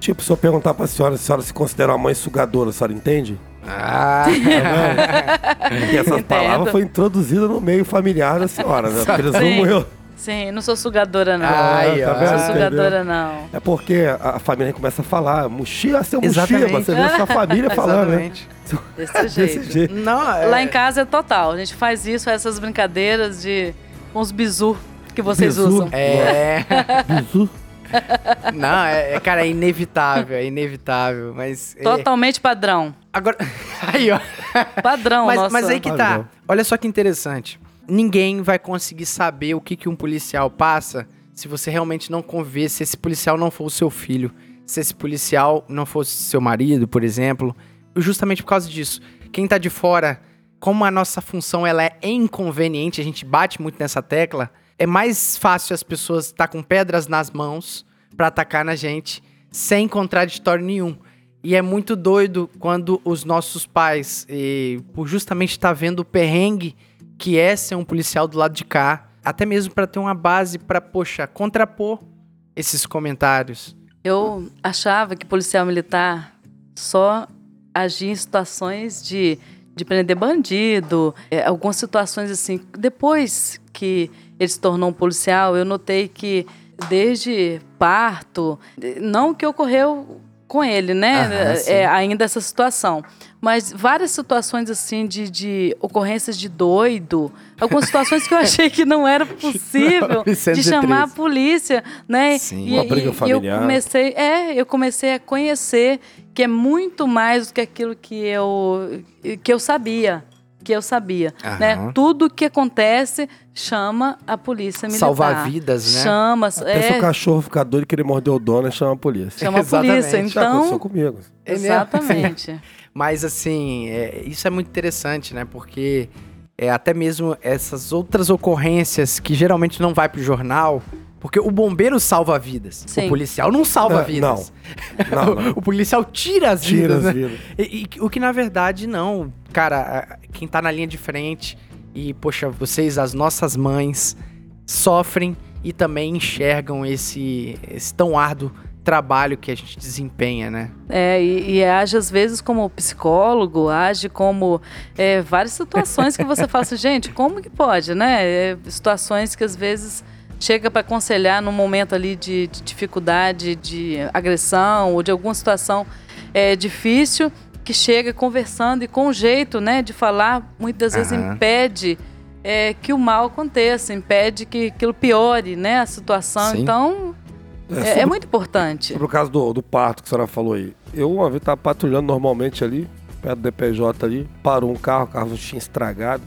Tipo, se eu perguntar pra senhora se a senhora se considera uma mãe sugadora, a senhora entende? Ah, essas Entendo. palavras foram introduzidas no meio familiar da senhora, né? Presumo Sim. eu. Sim, não sou sugadora, não. Ai, tá ó. não sou sugadora, não. É porque a, a família começa a falar, mochila, seu Exatamente. mochila, você vê a sua família falando, né? exatamente. Desse jeito. Desse jeito. Não, é... Lá em casa é total. A gente faz isso, essas brincadeiras de com os bizu que vocês Bizu? usam. É. Bizu. Não, é, é, cara, é inevitável, é inevitável, mas... é- Totalmente padrão. Agora, aí, ó. Padrão, Mas, nossa. mas aí que tá. Olha só que interessante. Ninguém vai conseguir saber o que, que um policial passa se você realmente não conviver, se esse policial não for o seu filho, se esse policial não fosse seu marido, por exemplo. Justamente por causa disso. Quem tá de fora, como a nossa função ela é inconveniente, a gente bate muito nessa tecla, é mais fácil as pessoas estar com pedras nas mãos pra atacar na gente sem contraditório nenhum. E é muito doido quando os nossos pais, eh, por justamente estar vendo o perrengue que é ser um policial do lado de cá, até mesmo pra ter uma base pra, poxa, contrapor esses comentários. Eu achava que policial militar só agia em situações de, de prender bandido, é, algumas situações assim. Depois que ele se tornou um policial, eu notei que desde parto, não que ocorreu com ele, né? Aham, sim. É, ainda essa situação. Mas várias situações assim de, de ocorrências de doido, algumas situações que eu achei que não era possível de 913. chamar a polícia, né? Sim. E, Uma briga familiar. eu comecei, é, eu comecei a conhecer que é muito mais do que aquilo que eu que eu sabia, que eu sabia, né? Tudo que acontece chama a polícia militar. Salvar vidas, né? Chama, Pensa o é, cachorro ficar doido que ele mordeu o dono e chama a polícia. chama a Exatamente. polícia. Já aconteceu Então, comigo. exatamente. Mas assim, é, isso é muito interessante, né? Porque é, até mesmo essas outras ocorrências que geralmente não vai pro jornal, porque o bombeiro salva vidas. Sim. O policial não salva É, vidas. Não, não. o policial tira as Tira vidas, as né? vidas. E, e o que na verdade não. Cara, quem tá na linha de frente e, poxa, vocês, as nossas mães, sofrem e também enxergam esse, esse tão árduo trabalho que a gente desempenha, né? É, e, e age às vezes como psicólogo, age como é, várias situações que você fala assim, gente, como que pode, né? É, situações que às vezes chega para aconselhar num momento ali de, de dificuldade, de agressão ou de alguma situação é, difícil, que chega conversando e com o jeito, né, de falar, muitas vezes Aham. impede é, que o mal aconteça, impede que aquilo piore, né, a situação. Sim. Então É, é muito importante. Sobre o caso do, do parto que a senhora falou aí. Eu uma vez estava patrulhando normalmente ali, perto do DPJ ali, parou um carro, o carro tinha estragado.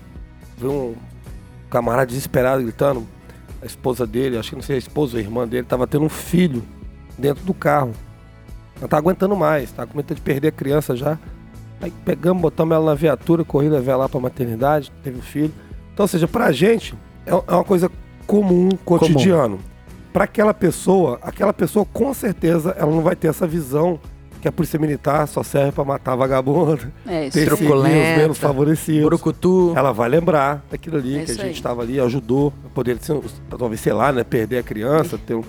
Veio um camarada desesperado gritando. A esposa dele, acho que não sei a esposa ou a irmã dele, estava tendo um filho dentro do carro. Não tá aguentando mais, tá com medo de perder a criança já. Aí pegamos, botamos ela na viatura, corri levar ela pra maternidade, teve o filho. Então, ou seja, pra gente é é uma coisa comum, cotidiano. Pra aquela pessoa, aquela pessoa com certeza ela não vai ter essa visão que a polícia militar só serve pra matar vagabundo, É isso. perseguir os menos favorecidos. Brucutu. Ela vai lembrar daquilo ali É que a gente estava ali, ajudou, poder talvez, sei lá, né, perder a criança, ter um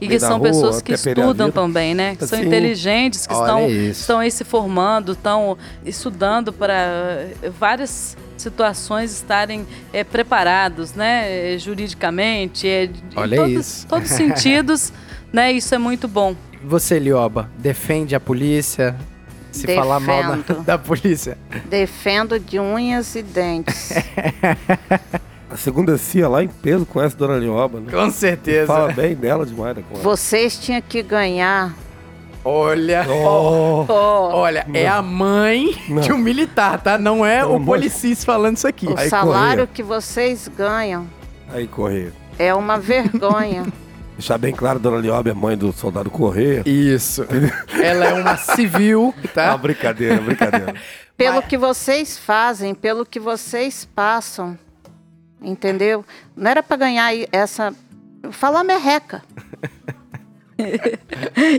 E que são rua, pessoas que estudam também, né? Que são Sim. inteligentes, que estão, isso. estão aí se formando, estão estudando para eh, várias situações estarem eh, preparados, né? eh, Juridicamente, em Olha todos, isso. todos os sentidos, né? Isso é muito bom. Você, Lioba, defende a polícia? Se falar mal da, Defendo. da polícia. Defendo de unhas e dentes. A segunda cia lá em peso conhece a Dona Lioba, né? Com certeza. Fala bem dela demais, né? Vocês tinham que ganhar. Olha. Oh, Olha, é a mãe Não. de um militar, tá? Não é Pelo o policis falando isso aqui. O Aí, salário que vocês ganham aí, Correia. é uma vergonha. Deixar bem claro, Dona Lioba é mãe do soldado Correia. Isso. Ela é uma civil, tá? brincadeira, brincadeira. pelo que vocês fazem, pelo que vocês passam. Entendeu? Não era para ganhar essa. Falar merreca.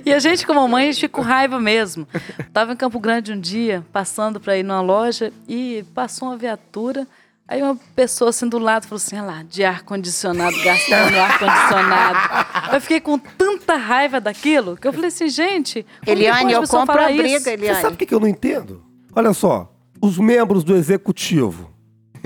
E a gente, como mãe, a gente fica com raiva mesmo. Tava em Campo Grande um dia, passando para ir numa loja e passou uma viatura. Aí uma pessoa assim do lado falou assim: olha lá, de ar-condicionado, gastando ar-condicionado. Eu fiquei com tanta raiva daquilo que eu falei assim, gente. Eliane, eu pessoa compro a isso? briga, Você sabe Eliane. o que, eu não entendo? Olha só, os membros do executivo,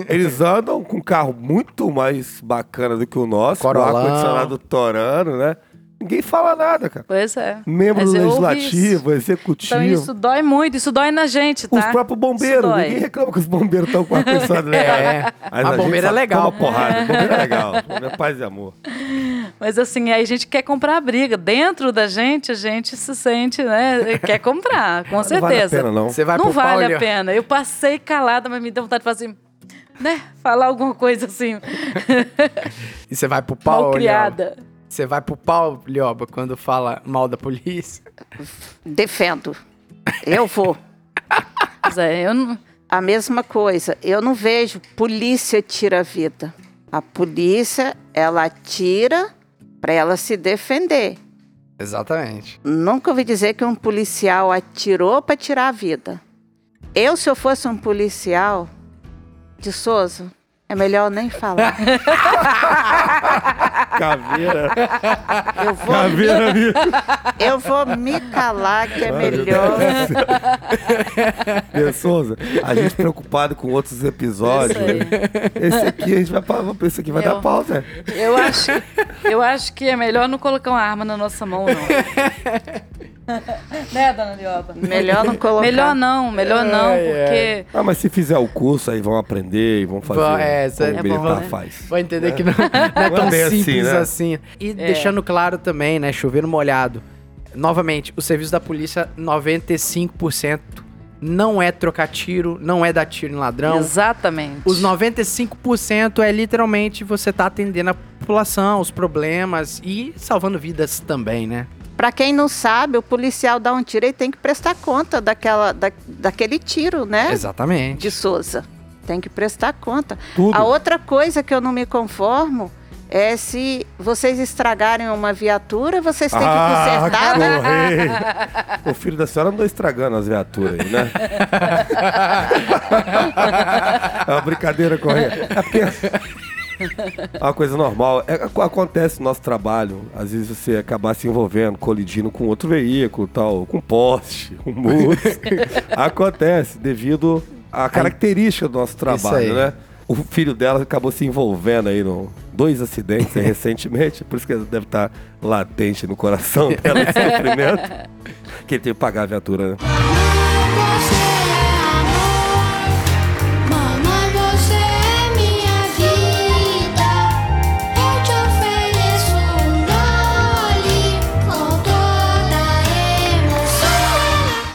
eles andam com um carro muito mais bacana do que o nosso, com ar-condicionado torando, né? Ninguém fala nada, cara. Pois é. Membro Mas legislativo, isso. executivo. Então isso dói muito, isso dói na gente, tá? Os próprios bombeiros, ninguém reclama que os bombeiros estão com ar-condicionado legal. É, Mas a gente bombeira é legal. Toma porrada, bombeiro é legal. Bombeiro é paz e amor. Mas assim, aí a gente quer comprar a briga. Dentro da gente, a gente se sente, né? Quer comprar, com Não vale a certeza. pena, não. Você vai não vale a pena. Eu passei calada, mas me deu vontade de fazer assim, né? Falar alguma coisa assim, E você vai pro pau, mal criada. Você vai pro pau, Lioba, quando fala mal da polícia? Defendo. Eu vou. É, eu não. A mesma coisa. Eu não vejo polícia tira a vida. A polícia, ela tira para ela se defender. Exatamente. Nunca ouvi dizer que um policial atirou para tirar a vida. Eu, se eu fosse um policial de Souza, é melhor nem falar. Caveira. Eu vou, Caveira, amigo. eu vou me calar, que é melhor. De Souza, a gente preocupado com outros episódios. Esse aqui a gente vai, pa- esse aqui vai Eu- dar pausa. Eu acho, eu acho que é melhor não colocar uma arma na nossa mão, não. né, dona Lioba? Melhor não colocar. Melhor não, melhor não, Ai, porque. Ah, mas se fizer o curso, aí vão aprender e vão fazer. Vão- é, como é bom, né? faz. Vai entender que não, não é Não tão é bem assim, simples né? assim. E deixando claro também, né? Chover molhado. Novamente, o serviço da polícia, 95% não é trocar tiro, não é dar tiro em ladrão. Exatamente. Os 95% é literalmente você tá atendendo a população, os problemas e salvando vidas também, né? Para quem não sabe, o policial dá um tiro e tem que prestar conta daquela, da, daquele tiro, né? Exatamente. De Souza. Tem que prestar conta. Tudo. A outra coisa que eu não me conformo é se vocês estragarem uma viatura, vocês têm que consertar. né? o filho da senhora andou estragando as viaturas aí, né? é uma brincadeira correr. É porque. É uma coisa normal. É, ac- acontece no nosso trabalho. Às vezes você acabar se envolvendo, colidindo com outro veículo, tal, com poste, com muro. acontece devido à característica do nosso trabalho, né? O filho dela acabou se envolvendo aí no dois acidentes recentemente, por isso que deve estar latente no coração dela esse sofrimento. Que ele teve que pagar a viatura, né?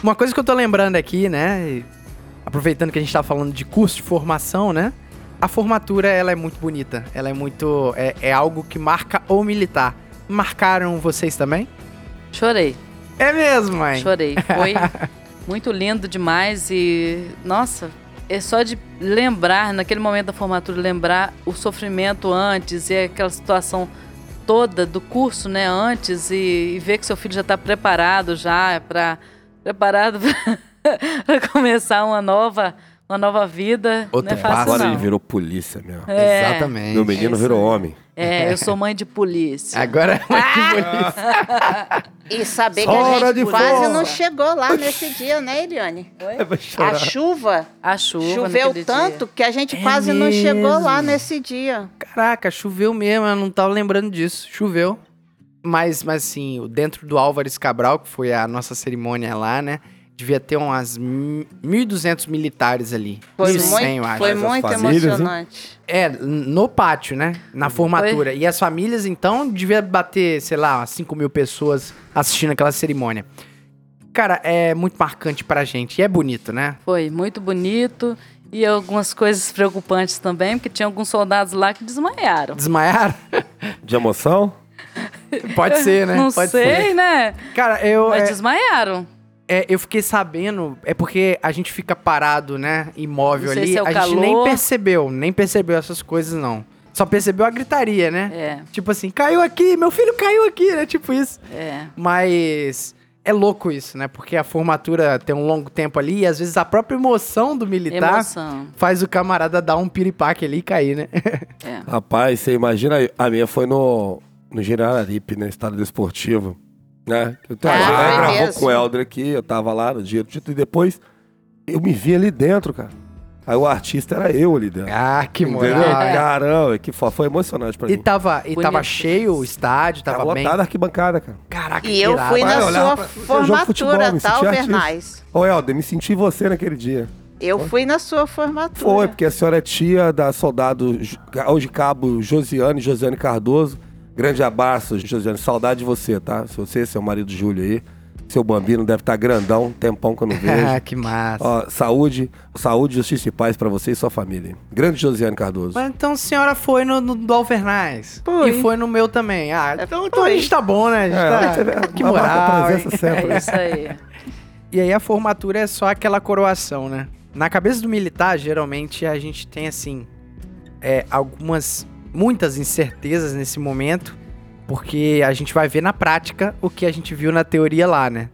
Uma coisa que eu tô lembrando aqui, né? Aproveitando que a gente tá falando de curso de formação, né? A formatura, ela é muito bonita. Ela é muito. É, é algo que marca o militar. Marcaram vocês também? Chorei. É mesmo, mãe. Chorei. Foi muito lindo demais e, nossa, é só de lembrar, naquele momento da formatura, lembrar o sofrimento antes e aquela situação toda do curso, né, antes e, e ver que seu filho já está preparado já para preparado para começar uma nova uma nova vida. Outro não é fácil, passo. Agora não. ele virou polícia, meu. É. Exatamente. Meu menino é virou homem. É, eu sou mãe de polícia. Agora é muito bonito. E saber que Fora a de gente quase fora. não chegou lá nesse dia, né, Eliane? Vai A chuva A chuva choveu tanto dia. que a gente É quase não chegou lá mesmo. nesse dia. Caraca, choveu mesmo, eu não tava lembrando disso. Choveu. Mas, mas assim, o- dentro do Álvares Cabral, que foi a nossa cerimônia lá, né? Devia ter umas mi- 1.200 militares ali. Foi 1.100, muito, eu acho. foi muito famílias, hein? emocionante. É, no pátio, né? Na formatura. E as famílias, então, devia bater, sei lá, umas 5 mil pessoas assistindo aquela cerimônia. Cara, é muito marcante pra gente. E é bonito, né? Foi muito bonito e algumas coisas preocupantes também, porque tinha alguns soldados lá que desmaiaram. Desmaiaram? De emoção? Pode ser, né? Não Pode sei, ser. né? Cara, eu. Mas é- desmaiaram. É, eu fiquei sabendo, é porque a gente fica parado, né, imóvel Não sei ali, se é o a gente calor. nem percebeu, nem percebeu essas coisas não. Só percebeu a gritaria, né? É, Tipo assim, caiu aqui, meu filho caiu aqui, né? Tipo isso. é. Mas é louco isso, né? Porque a formatura tem um longo tempo ali e às vezes a própria emoção do militar Emoção. faz o camarada dar um piripaque ali e cair, né? É. Rapaz, você imagina, aí, a minha foi no, no Generalipe, né? Estado desportivo. Né? Eu tava, Ah, foi gravou mesmo. com o Helder aqui, eu tava lá no dia do título, e depois eu me vi ali dentro, cara. Aí o artista era eu ali dentro. ah, que moral. hein? Caramba, que fo- foi emocionante pra E mim. tava, e tava Bonito. cheio o estádio, tava, Tava bem. lotada a arquibancada, cara. Caraca, E eu irado. fui na sua pra- futebol, formatura, tá, artista. Alvernais? Ô, Helder, me senti você naquele dia. Eu fui na sua formatura. Foi, porque a senhora é tia da soldado, hoje cabo Josiane, Josiane Cardoso. Grande abraço, Josiane. Saudade de você, tá? Se você, seu marido Júlio aí. Seu bambino deve estar grandão, tempão que eu não vejo. que massa. Ó, saúde, saúde, justiça e paz pra você e sua família. Grande Josiane Cardoso. Mas então a senhora foi no, no do Alvernais. E foi no meu também. Ah, É, então, então a gente tá bom, né? A gente É, tá... Que uma marca moral. presença sempre. É isso aí. E aí a formatura é só aquela coroação, né? Na cabeça do militar, geralmente, a gente tem, assim, é, algumas, muitas incertezas nesse momento, porque a gente vai ver na prática o que a gente viu na teoria lá, né?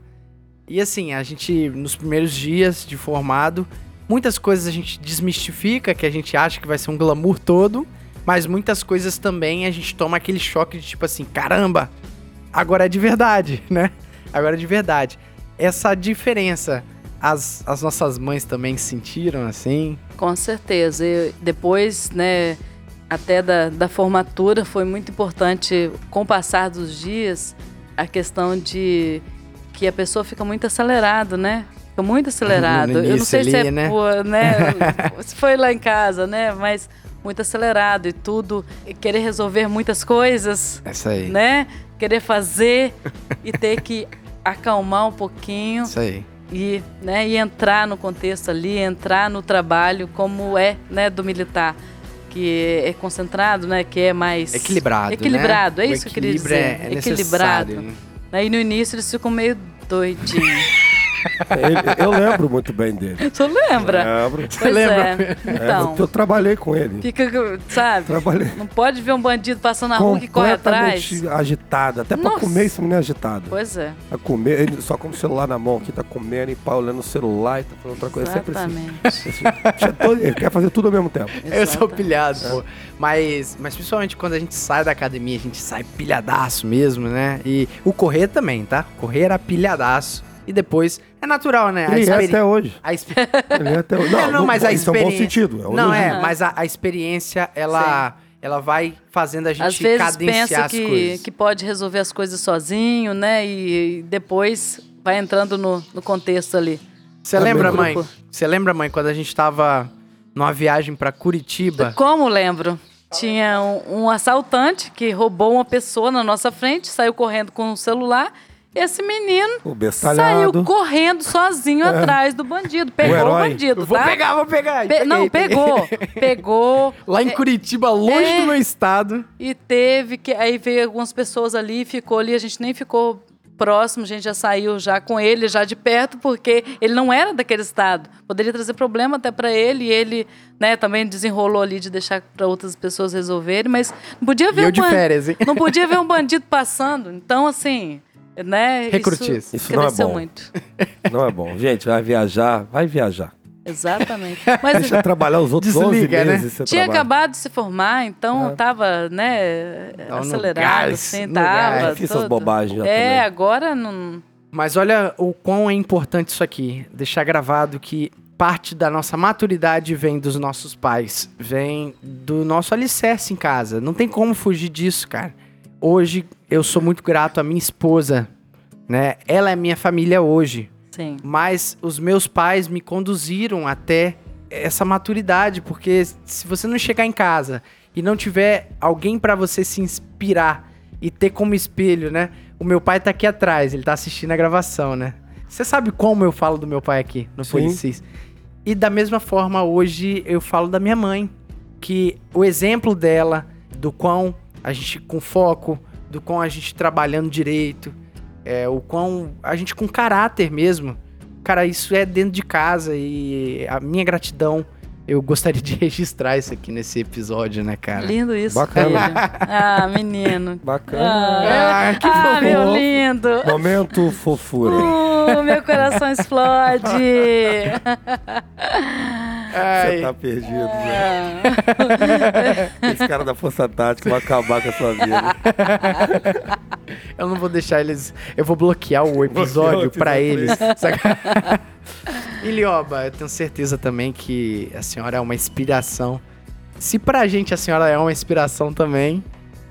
E assim, a gente, nos primeiros dias de formado, muitas coisas a gente desmistifica, que a gente acha que vai ser um glamour todo, mas muitas coisas também a gente toma aquele choque de tipo assim, caramba, agora é de verdade, né? Agora é de verdade. Essa diferença, as, as nossas mães também sentiram assim? Com certeza. E depois, né, até da, da formatura, foi muito importante, com o passar dos dias, a questão de que a pessoa fica muito acelerado, né? Fica muito acelerado. Eu não sei se ali, é né? por, né? se foi lá em casa, né? Mas muito acelerado e tudo, e querer resolver muitas coisas, Essa aí. né? Querer fazer e ter que acalmar um pouquinho Isso aí. e, né, e entrar no contexto ali, entrar no trabalho como é, né, do militar, que é concentrado, né, que é mais Equilibrado, equilibrado, né? é isso que eu queria dizer, é- equilibrado. né? Aí no início eles ficam meio doidinhos. Ele- eu lembro muito bem dele. Tu lembra? Lembro. Pois lembra? é. É, Então, eu, eu trabalhei com ele. fica, sabe? Trabalhei. Não pode ver um bandido passando na rua que corre atrás. Completamente agitado. Até pra Nossa. comer esse menino é agitado. Pois é, Tá comer, ele só com o celular na mão aqui, tá comendo e pá, olhando o celular e tá fazendo outra coisa. Sempre assim. exatamente. Esse- ele quer fazer tudo ao mesmo tempo. Eu sou pilhado, pô. Mas, mas principalmente quando a gente sai da academia, a gente sai pilhadaço mesmo, né? E o correr também, tá? Correr era pilhadaço. E depois, é natural, né? Ele é experi- até hoje. a expe- Ele é até hoje. É, não, mas a isso é um bom experiência... sentido. É um não, é, mas a, a experiência, ela, ela vai fazendo a gente Às vezes cadenciar pensa as que, coisas. que pode resolver as coisas sozinho, né? E depois vai entrando no, no contexto ali. Você lembra, mãe? Você lembra, mãe, quando a gente tava numa viagem pra Curitiba? Como lembro? Tinha um, um assaltante que roubou uma pessoa na nossa frente, saiu correndo com o celular esse menino O saiu correndo sozinho atrás do bandido. Pegou o, herói. bandido, Vou tá? pegar, vou pegar. Pe- não, Peguei, peguei. pegou. Pegou. Lá em Curitiba, longe é. do meu estado. E teve que. Aí veio algumas pessoas ali, ficou ali, a gente nem ficou próximo, a gente já saiu já com ele, já de perto, porque ele não era daquele estado. Poderia trazer problema até para ele, e ele né, também desenrolou ali de deixar para outras pessoas resolverem, mas não podia ver eu um de férias, hein? Não podia ver um bandido passando. Então, assim, né? Recrutice. Isso não é bom. muito. Não é bom. Gente, vai viajar, vai viajar. Exatamente. Mas Deixa eu trabalhar os outros Desliga, 11 né? meses. Você tinha trabalha. acabado de se formar, então É. tava, né, acelerado, gás, assim, tava. Fiz essas bobagens já É, também. agora não. Mas olha o quão é importante isso aqui. Deixar gravado que parte da nossa maturidade vem dos nossos pais, vem do nosso alicerce em casa. Não tem como fugir disso, cara. Hoje eu sou muito grato à minha esposa, né? Ela é minha família hoje, Sim. mas os meus pais me conduziram até essa maturidade, porque se você não chegar em casa e não tiver alguém pra você se inspirar e ter como espelho, né? O meu pai tá aqui atrás, ele tá assistindo a gravação, né? Você sabe como eu falo do meu pai aqui no Sim. Policis. E da mesma forma, hoje eu falo da minha mãe, que o exemplo dela, do quão a gente com foco, do quão a gente trabalhando direito, é, o quão a gente com caráter mesmo. Cara, isso é dentro de casa e a minha gratidão, eu gostaria de registrar isso aqui nesse episódio, né, cara? Lindo isso. Bacana. filho. Ah, menino. Bacana. Ah, Ah, que ah, fofo. meu lindo. Momento fofura. Uh, meu coração explode. Ai, Você tá perdido, né? Ah. Esse cara da Força Tática vai acabar com a sua vida. eu não vou deixar eles. Eu vou bloquear o episódio pra eles. saca? e Lioba, eu tenho certeza também que a senhora é uma inspiração. Se pra gente a senhora é uma inspiração também,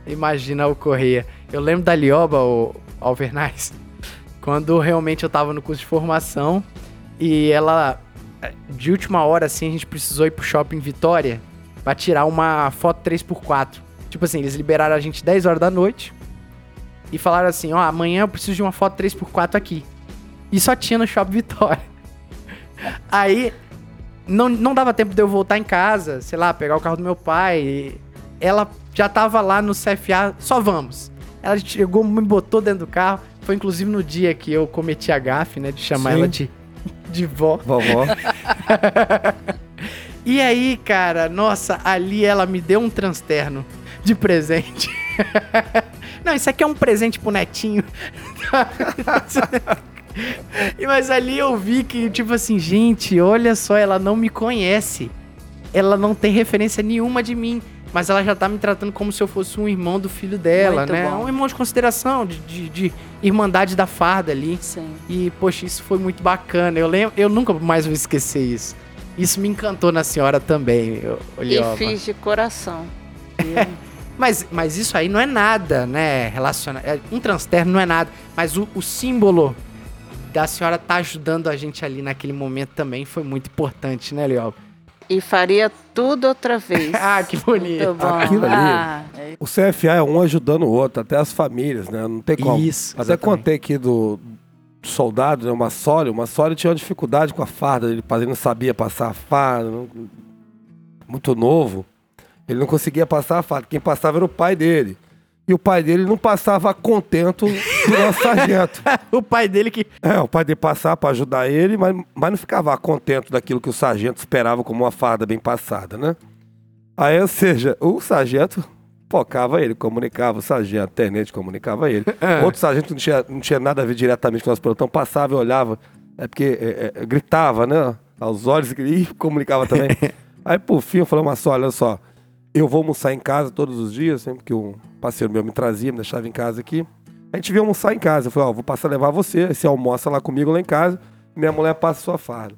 imagina o Correia. Eu lembro da Lioba, o Alvernais, quando realmente eu tava no curso de formação e ela, de última hora, assim, a gente precisou ir pro shopping Vitória pra tirar uma foto 3x4. Tipo assim, eles liberaram a gente 10 horas da noite e falaram assim: ó, amanhã eu preciso de uma foto 3x4 aqui. E só tinha no shopping Vitória. Aí não, não dava tempo de eu voltar em casa, sei lá, pegar o carro do meu pai. Ela já tava lá no CFA, só vamos. Ela chegou, me botou dentro do carro. Foi inclusive no dia que eu cometi a gafe, né? De chamar Sim. ela de, de vó. Vovó. E aí, cara, nossa, ali ela me deu um transterno de presente. Não, isso aqui é um presente pro netinho. Mas ali eu vi que, tipo assim, gente, olha só, ela não me conhece. Ela não tem referência nenhuma de mim. Mas ela já tá me tratando como se eu fosse um irmão do filho dela, Muito né? bom. Um irmão de consideração, de, de, de irmandade da farda ali. Sim. E, poxa, isso foi muito bacana. Eu lembro, eu nunca mais vou esquecer isso. Isso me encantou na senhora também, eu- E fiz de coração. Mas, mas isso aí não é nada, né? Relaciona... é, Um transterno não é nada. Mas o, o símbolo da senhora tá ajudando a gente ali naquele momento também foi muito importante, né, Lioba? E faria tudo outra vez. Ah, que bonito. Aquilo ali. Ah, é- O CFA é um ajudando o outro, até as famílias, né? Não tem como. Isso, Até exatamente. contei aqui do soldado, né? Uma Sólio. Uma Sólio tinha uma dificuldade com a farda. Ele, ele não sabia passar a farda. não- muito novo. Ele não conseguia passar a farda. Quem passava era o pai dele. E o pai dele não passava contento do nosso sargento. o pai dele que. É, o pai dele passava para ajudar ele, mas, mas não ficava contente daquilo que o sargento esperava como uma farda bem passada, né? Aí, ou seja, o sargento focava ele, comunicava o sargento, tenente comunicava ele. Outro sargento não tinha, não tinha nada a ver diretamente com o nosso pelotão, passava e olhava, é porque é, é, gritava, né? Aos olhos e comunicava também. Aí, por fim, eu falei, mas só, olha só, eu vou almoçar em casa todos os dias, sempre que um parceiro meu me trazia, me deixava em casa aqui. A gente veio almoçar em casa. Eu falei, ó, vou passar a levar você. Você almoça lá comigo lá em casa. Minha mulher passa a sua farda.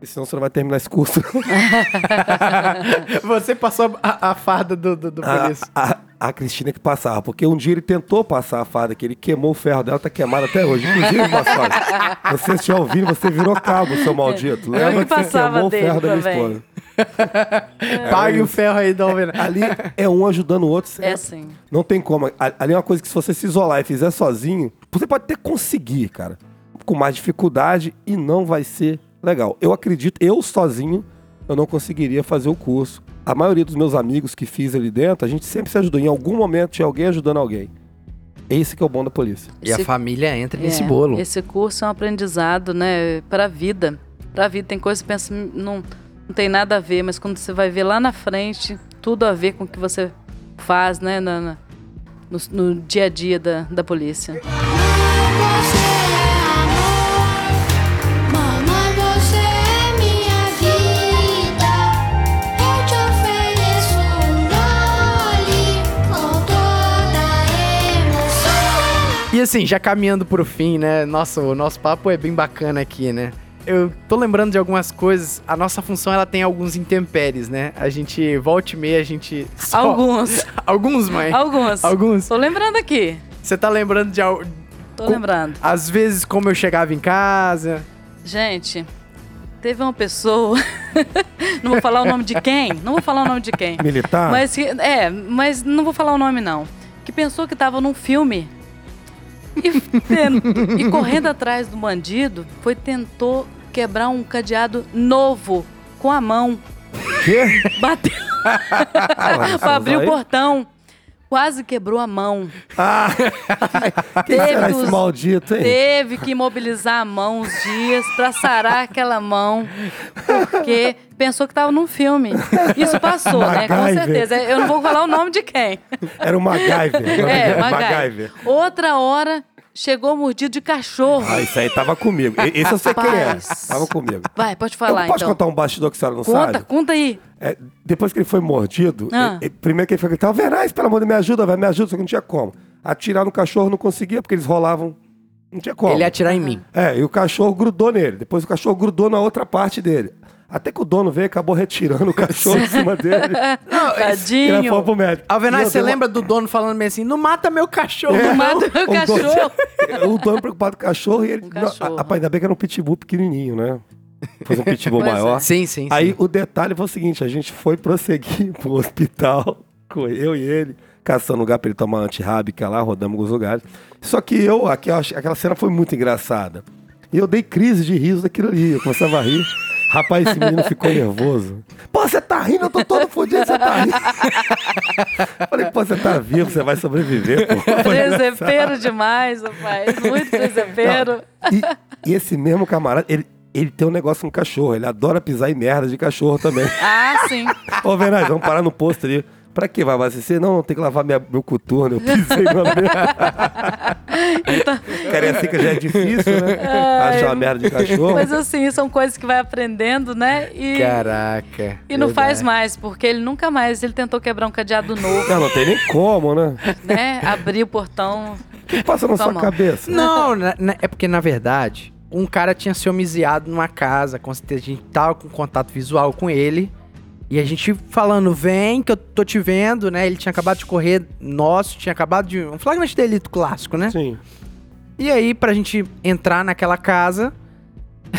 E senão você não vai terminar esse curso. Você passou a, a farda do, do, do a, polícia. a, a Cristina que passava. Porque um dia ele tentou passar a farda, que ele queimou o ferro dela, tá queimado até hoje. Inclusive, Marcelo, você estiver ouvindo, você virou cabo, seu maldito. Lembra que você passava queimou o ferro da minha também. esposa. Pague o ferro aí da alvena. Ali é um ajudando o outro. É sim. Não tem como. Ali é uma coisa que se você se isolar e fizer sozinho, Você pode até conseguir, cara, com mais dificuldade e não vai ser legal. Eu acredito, eu sozinho, eu não conseguiria fazer o curso. A maioria dos meus amigos que fiz ali dentro, a gente sempre se ajudou. Em algum momento tinha alguém ajudando alguém. Esse que é o bom da polícia. E a Esse- família entra nesse É, bolo. Esse curso é um aprendizado, né, para a vida. Para a vida tem coisa que pensa "Hum, não não tem nada a ver, mas quando você vai ver lá na frente, tudo a ver com o que você faz, né, na- na- no, no dia a dia da, da polícia. E assim, já caminhando pro fim, né? Nossa, o nosso papo é bem bacana aqui, né? Eu tô lembrando de algumas coisas. A nossa função, ela tem alguns intempéries, né? A gente, volta e meia, a gente... só- Alguns. Alguns, mãe? Alguns. Alguns. Tô lembrando aqui. Você tá lembrando de... Tô Com- lembrando. Às vezes, como eu chegava em casa... Gente, teve uma pessoa. não vou falar o nome de quem? Não vou falar o nome de quem. Militar? Mas que, é, mas não vou falar o nome não. Que pensou que tava num filme e, e correndo atrás do bandido, foi tentou quebrar um cadeado novo com a mão. Quê? Bateu pra abrir o portão. Quase quebrou a mão. Ah, Teve os- maldito, hein? Teve que imobilizar a mão uns dias pra sarar aquela mão, porque pensou que tava num filme. Isso passou, né? Com MacGyver. certeza. Eu não vou falar o nome de quem. Era o MacGyver. É, MacGyver. Outra hora chegou mordido de cachorro. Ah, isso aí tava comigo. Esse eu sei quem é. Rapaz. Tava comigo. Vai, pode Eu falar posso então. contar um bastidor que a senhora não Conta, sabe? conta aí. É, depois que ele foi mordido, Ah. e- e- primeiro que ele foi gritar, Verais, pelo amor de Deus, me ajuda, vai, me ajuda, só que não tinha como. Atirar no cachorro não conseguia, porque eles rolavam. Não tinha como. Ele ia atirar em mim. É, e o cachorro grudou nele. Depois o cachorro grudou na outra parte dele. Até que o dono veio e acabou retirando o cachorro de cima dele. Ele Tadinho. pro médico. Alvenaz, você deu uma- lembra do dono falando meio assim, não mata meu cachorro. É, Não mata meu o dono- cachorro. o dono preocupado com o cachorro e ele. Um cachorro. Não, rapaz, ainda bem que era um pitbull pequenininho, né? Fosse um pitbull Pois é. maior. Sim, sim, sim. Aí o detalhe foi o seguinte: a gente foi prosseguir pro hospital com eu e ele, caçando lugar pra ele tomar antirrábica lá, rodamos alguns lugares. Só que eu, aquela, aquela cena foi muito engraçada. E eu dei crise de riso daquilo ali. Eu começava a rir. Rapaz, esse menino ficou nervoso. Pô, você tá rindo? Eu tô todo fodido, você tá rindo. Falei, pô, você tá vivo, você vai sobreviver, pô. Presepeiro demais, rapaz. Muito presepeiro. E, e esse mesmo camarada, ele, ele tem um negócio com cachorro. Ele adora pisar em merda de cachorro também. Ah, sim. Ô, Venaz, vamos parar no posto ali. Pra que vai abastecer? Não, tem que lavar minha, meu coturno. Eu pisei na e assim que já é difícil, né? Achar uma merda de cachorro. Mas assim, são coisas que vai aprendendo, né? E, Caraca. e não faz mais, porque ele nunca mais, ele tentou quebrar um cadeado novo, Não, não tem nem como, né? né? Abrir o portão. O que passa na sua Toma. cabeça? Não, na- na- é porque, na verdade, um cara tinha se homiziado numa casa, com certeza a gente tava com contato visual com ele. E a gente falando, vem que eu tô te vendo, né? Ele tinha acabado de correr nosso, tinha acabado de. Um flagrante delito clássico, né? Sim. E aí, pra gente entrar naquela casa.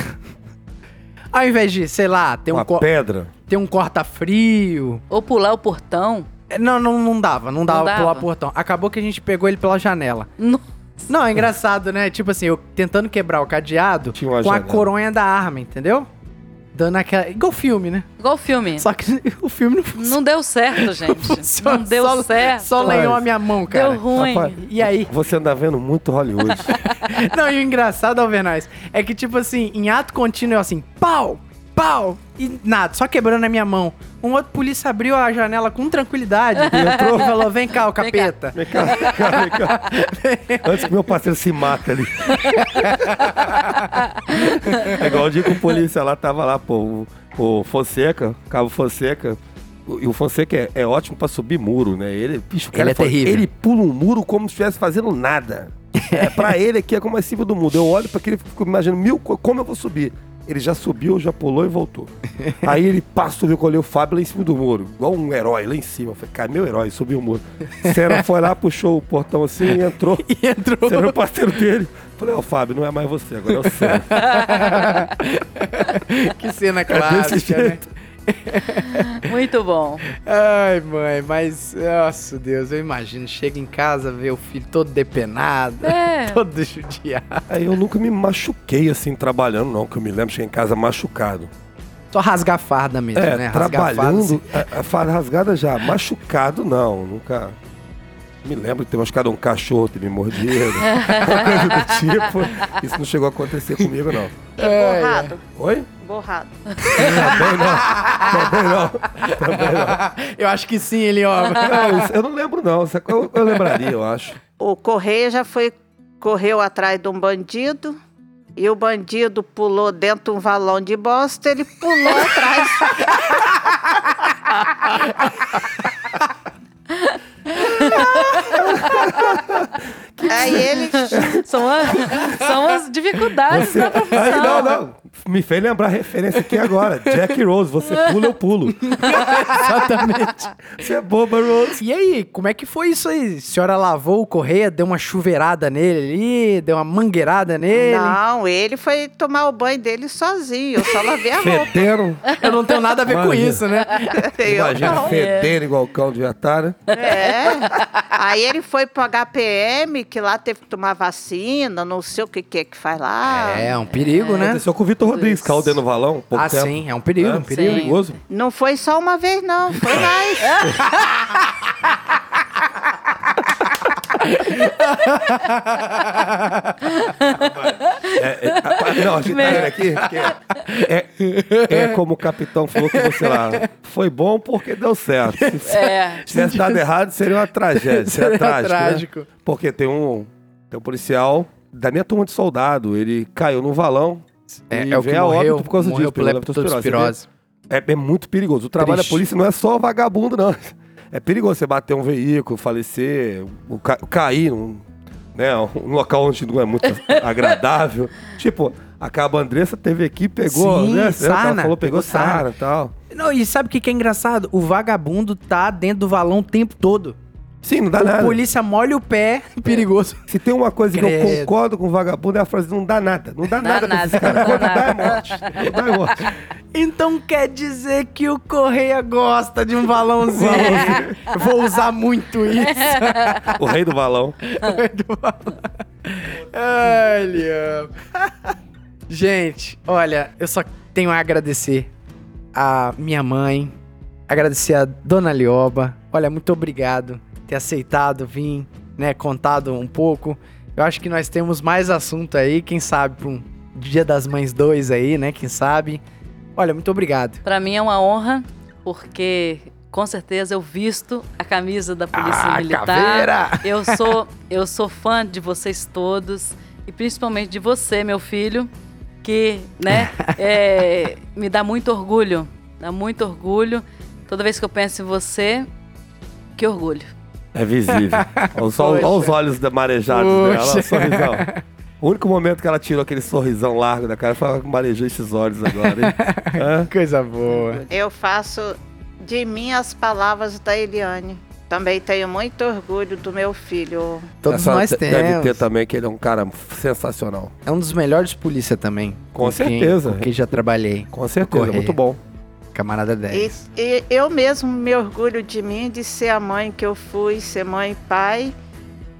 ao invés de, sei lá, ter um, Uma pedra. ter um corta-frio. Ou pular o portão. É, Não, não, não dava, não dava, dava? pular portão. Acabou que a gente pegou ele pela janela. No- Não, é engraçado, né? Tipo assim, eu tentando quebrar o cadeado Tinha uma com a janela. coronha da arma, entendeu? Dando aquela. Igual filme, né? Igual o filme. Só que o filme não funciona. Não deu certo, gente. funciona, Não deu só, certo. Só lenhou a minha mão, cara. Deu ruim. Rapaz, E aí? Você anda vendo muito Hollywood. Não, e o engraçado, Alvernaz, é que, tipo assim, em ato contínuo, eu assim, pau, pau, e nada, só quebrando a minha mão. Um outro polícia abriu a janela com tranquilidade, entrou e falou, vem cá, o capeta. Vem cá, vem cá, vem cá. Antes que meu parceiro se mata ali. É igual o dia que o polícia lá tava lá, pô, o, o Fonseca, Cabo Fonseca. E o Fonseca é, é ótimo pra subir muro, né? Ele, bicho, Ele é fala- terrível. Ele pula um muro como se estivesse fazendo nada. É, pra ele aqui é como mais simples do mundo. Eu olho pra aquele e fico imaginando mil, co- como eu vou subir. Ele já subiu, já pulou e voltou. Aí ele passa, subiu, colheu o Fábio lá em cima do muro. Igual um herói lá em cima. Eu falei, cara, meu herói, subiu o muro. Senna foi lá, puxou o portão assim e entrou. E entrou. Você era o parceiro dele. Falei, ó, Fábio, não é mais você, agora é o Senna. que cena É clássica, desse né? Muito bom. Ai, mãe, mas, nossa Deus, eu imagino. Chega em casa, vê o filho todo depenado, É. todo judiado. Aí eu nunca me machuquei assim trabalhando, não, que eu me lembro, cheguei em casa machucado. Só rasgar a farda mesmo, É, né? Rasgar a farda, trabalhando, assim. a, farda rasgada já, machucado não, nunca. Me lembro de ter machucado um cachorro, ter me mordido, uma coisa do tipo. Isso não chegou a acontecer comigo, não. E borrado. Oi? Borrado. Também não. Também não. Também não. Eu acho que sim, ele, ó. Não, eu não lembro, não. Eu, eu lembraria, eu acho. O Correia já foi, correu atrás de um bandido. E o bandido pulou dentro de um valão de bosta, ele pulou atrás. Aí ele São, a- são as dificuldades da profissão. Aí, não, não. Me fez lembrar a referência aqui agora. Jack Rose, você pula, eu pulo. Exatamente. Você é boba, Rose. E aí, como é que foi isso aí? A senhora lavou o correia, deu uma chuveirada nele ali, deu uma mangueirada nele? Não, ele foi tomar o banho dele sozinho. Eu só lavei a roupa. Fedendo. Eu não tenho nada a ver com Imagina. isso, né? Imagina, fedendo igual o cão de né? É. Aí ele foi pro HPM, que lá teve que tomar vacina, não sei o que que, é que faz lá. É, é um perigo, né? Aconteceu com o Vitor Rodrigues, caiu dentro do valão. Pouco Ah, tempo. sim, é um perigo, É, um perigo. perigoso. Não foi só uma vez, não, foi mais. É, é, a- não, a gente tá aqui. É, é, é como o capitão falou que você lá. Foi bom porque deu certo. Se, É. se tivesse dado errado, seria uma tragédia. Seria, Seria trágico. né? trágico. Porque tem um, tem um policial da minha turma de soldado. Ele caiu no valão. É, e é o que a morreu, óbito por causa morreu disso, pela leptospirose. É, é muito perigoso. O trabalho Triste. da polícia não é só vagabundo, não. É perigoso você bater um veículo, falecer, o ca- cair num, né, um local onde não é muito agradável. Tipo, a Cabo Andressa teve aqui, pegou, Sim, né? Ela sarna, falou, pegou pegou. Sara e tal. Não, e sabe o que, que é engraçado? O vagabundo tá dentro do valão o tempo todo. Sim, não dá o nada. polícia molha o pé, perigoso. Se tem uma coisa que eu Credo. concordo com o vagabundo é a frase não dá nada. Não dá, Dá nada não dá dá é nada. morte. Dá é morte. Então quer dizer que o Correia gosta de um valãozinho. Vou usar muito isso. O rei do balão. Ai, Liam. Gente, olha, eu só tenho a agradecer a minha mãe, agradecer a dona Lioba. Olha, muito obrigado ter aceitado vir, né, contado um pouco. Eu acho que nós temos mais assunto aí, quem sabe para um Dia das Mães 2 aí, né, quem sabe. Olha, muito obrigado. Pra mim é uma honra, porque com certeza eu visto a camisa da Polícia Ah, Militar. caveira! Eu sou, eu sou fã de vocês todos e principalmente de você, meu filho, que, né, é, me dá muito orgulho, dá muito orgulho. Toda vez que eu penso em você, que orgulho. É visível. Olha os olhos da marejados dela, olha o sorrisão. O único momento que ela tirou aquele sorrisão largo da cara foi ela marejou esses olhos agora. hein? Hã? Coisa boa. Eu faço de mim as palavras da Eliane. Também tenho muito orgulho do meu filho. Todos Essa nós de- Deve temos. ter também que ele é um cara sensacional. É um dos melhores polícia também. Com quem- certeza. Com quem já trabalhei. Com certeza, muito bom. Camarada E, 10. e eu mesmo me orgulho de mim, de ser a mãe que eu fui, ser mãe e pai,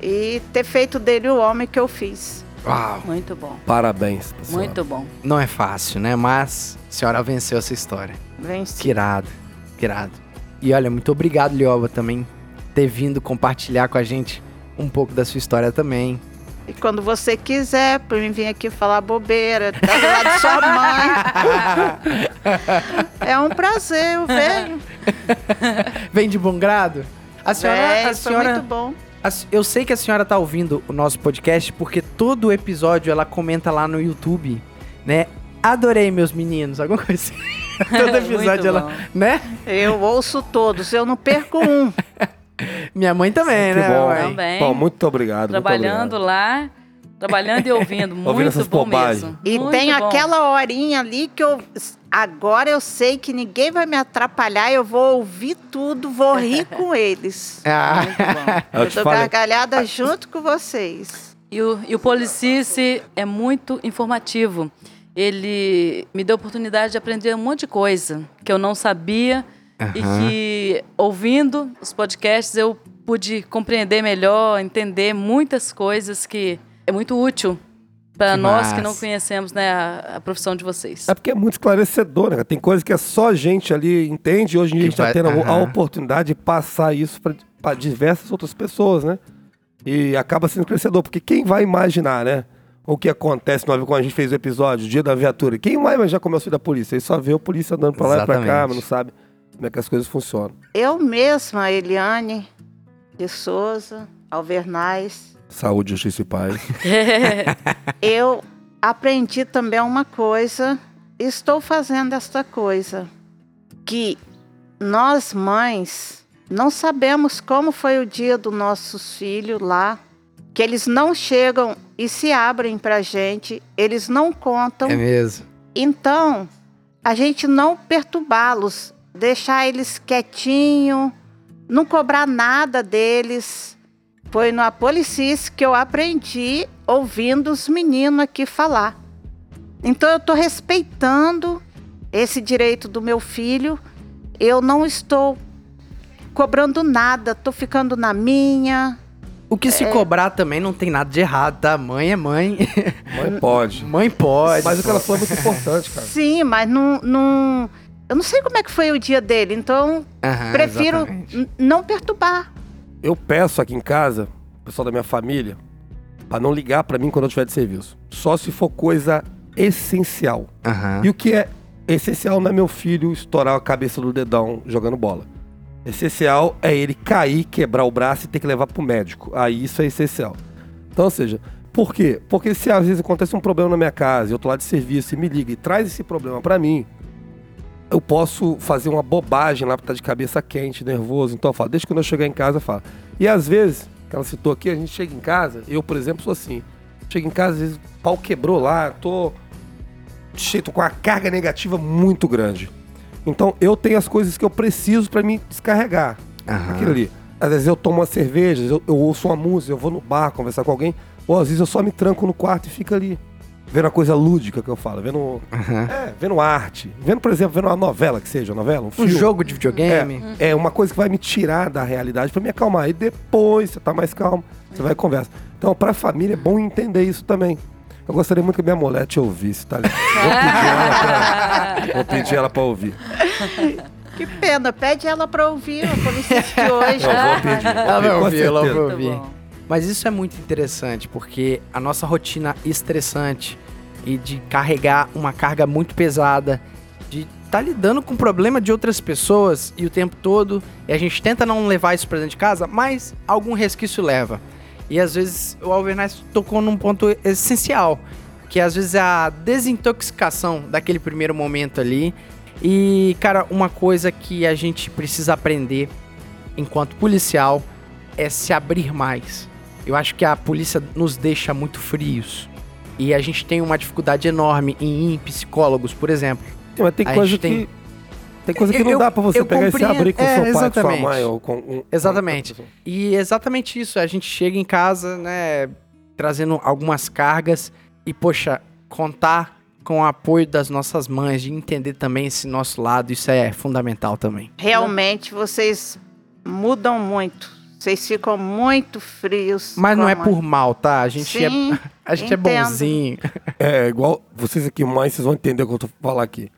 e ter feito dele o homem que eu fiz. Uau. Muito bom, Parabéns, pessoal. muito bom. Não é fácil, né? Mas a senhora venceu essa história. Venci. Que irado. Que irado. E olha, muito obrigado, Lioba, também ter vindo compartilhar com a gente um pouco da sua história também. E quando você quiser, pra mim vir aqui falar bobeira, tá do lado de sua mãe. É um prazer, eu venho. Vem de bom grado? A senhora, Vem, a senhora muito bom. eu sei que a senhora tá ouvindo o nosso podcast porque todo episódio ela comenta lá no YouTube, né? Adorei meus meninos, alguma coisa assim. todo episódio ela, né? Eu ouço todos, eu não perco um. Minha mãe também, Que né? bom. mãe? Também. Bom, muito obrigado. muito Trabalhando obrigado. lá, trabalhando e ouvindo. Muito essas bom bobagens. mesmo. E Muito tem bom. aquela horinha ali que eu. Agora eu sei que ninguém vai me atrapalhar, eu vou ouvir tudo, vou rir com eles. Ah, Muito bom. Eu Eu, dou falei. gargalhada junto com vocês. E o, e o Policice é muito informativo. ele me deu a oportunidade de aprender um monte de coisa que eu não sabia e Aham. que, ouvindo os podcasts, eu pude compreender melhor, entender muitas coisas que é muito útil para nós que não conhecemos né, a, a profissão de vocês. É porque é muito esclarecedor, né? Tem coisa que é só a gente ali entende. e Hoje em dia a gente tá vai- tendo a- oportunidade de passar isso para diversas outras pessoas, né? E acaba sendo esclarecedor, porque quem vai imaginar, né? O que acontece no avião quando a gente fez o episódio, o dia da viatura. Quem vai imaginar como é o filho da polícia? Ele só vê o polícia andando pra lá e pra cá, mas não sabe como é que as coisas funcionam. Eu mesma, Eliane de Souza, Alvernais, Saúde, justiça e paz. eu aprendi também uma coisa, estou fazendo esta coisa, que nós mães não sabemos como foi o dia dos nossos filhos lá, que eles não chegam e se abrem pra gente, eles não contam. É mesmo. Então, a gente não perturbá-los, deixar eles quietinho, não cobrar nada deles. Foi no Apolicis que eu aprendi ouvindo os meninos aqui falar. Então, eu estou respeitando esse direito do meu filho. Eu não estou cobrando nada, estou ficando na minha. O que se cobrar também não tem nada de errado, tá? Mãe é mãe. Mãe pode. mãe pode. Mas o que ela falou é muito importante, cara. Sim, mas não, não. Eu não sei como é que foi o dia dele, então Aham, prefiro exatamente. não perturbar. Eu peço aqui em casa, o pessoal da minha família, pra não ligar pra mim quando eu estiver de serviço. Só se for coisa essencial. Aham. E o que é essencial não é meu filho estourar a cabeça do dedão jogando bola. Essencial é ele cair, quebrar o braço e ter que levar pro médico. Aí isso é essencial. Então, ou seja, por quê? Porque se às vezes acontece um problema na minha casa, e eu tô lá de serviço e me liga e traz esse problema pra mim, eu posso fazer uma bobagem lá pra estar de cabeça quente, nervoso. Então eu falo, deixa quando eu chegar em casa, eu falo. E às vezes, que ela citou aqui, a gente chega em casa, eu, por exemplo, sou assim. Chego em casa, às vezes o pau quebrou lá, tô cheio, tô com uma carga negativa muito grande. Então eu tenho as coisas que eu preciso pra me descarregar. Aham. Aquilo ali. Às vezes eu tomo uma cerveja, eu, eu ouço uma música, eu vou no bar conversar com alguém, ou às vezes eu só me tranco no quarto e fico ali. Vendo a coisa lúdica que eu falo, vendo. Aham. É, vendo arte. Vendo, por exemplo, vendo uma novela que seja, uma novela, um Um filme. jogo de videogame. É, é uma coisa que vai me tirar da realidade pra me acalmar. E depois você tá mais calmo, você vai e conversa. Então, pra família é bom entender isso também. Eu gostaria muito que minha mulher te ouvisse, tá ligado? Vou pedir ela pra, vou pedir ela pra ouvir. Que pena, pede ela pra ouvir a polícia de hoje. Eu vou pedir. vou Ela vai pedir, ouvir, ela vai ouvir. Mas isso é muito interessante, porque a nossa rotina estressante e de carregar uma carga muito pesada, de estar lidando com o problema de outras pessoas e o tempo todo, e a gente tenta não levar isso pra dentro de casa, mas algum resquício leva. E às vezes o Alvernais tocou num ponto essencial, que às vezes é a desintoxicação daquele primeiro momento ali. E, cara, uma coisa que a gente precisa aprender enquanto policial é se abrir mais. Eu acho que a polícia nos deixa muito frios. E a gente tem uma dificuldade enorme em ir em psicólogos, por exemplo. Sim, Mas tem A coisa gente que. tem- Tem coisa que Eu- não dá pra você pegar e se compreendo. abrir com É, seu pai, com sua exatamente. mãe. Ou com, um- Exatamente. com. E é exatamente isso. A gente chega em casa, né, trazendo algumas cargas e, poxa, contar com o apoio das nossas mães, de entender também esse nosso lado, isso é fundamental também. Realmente vocês mudam muito. Vocês ficam muito frios. Mas não é a mãe. por mal, tá? A gente, Sim, é, a gente é bonzinho. É, igual vocês aqui, mães, vocês vão entender o que eu tô falando aqui.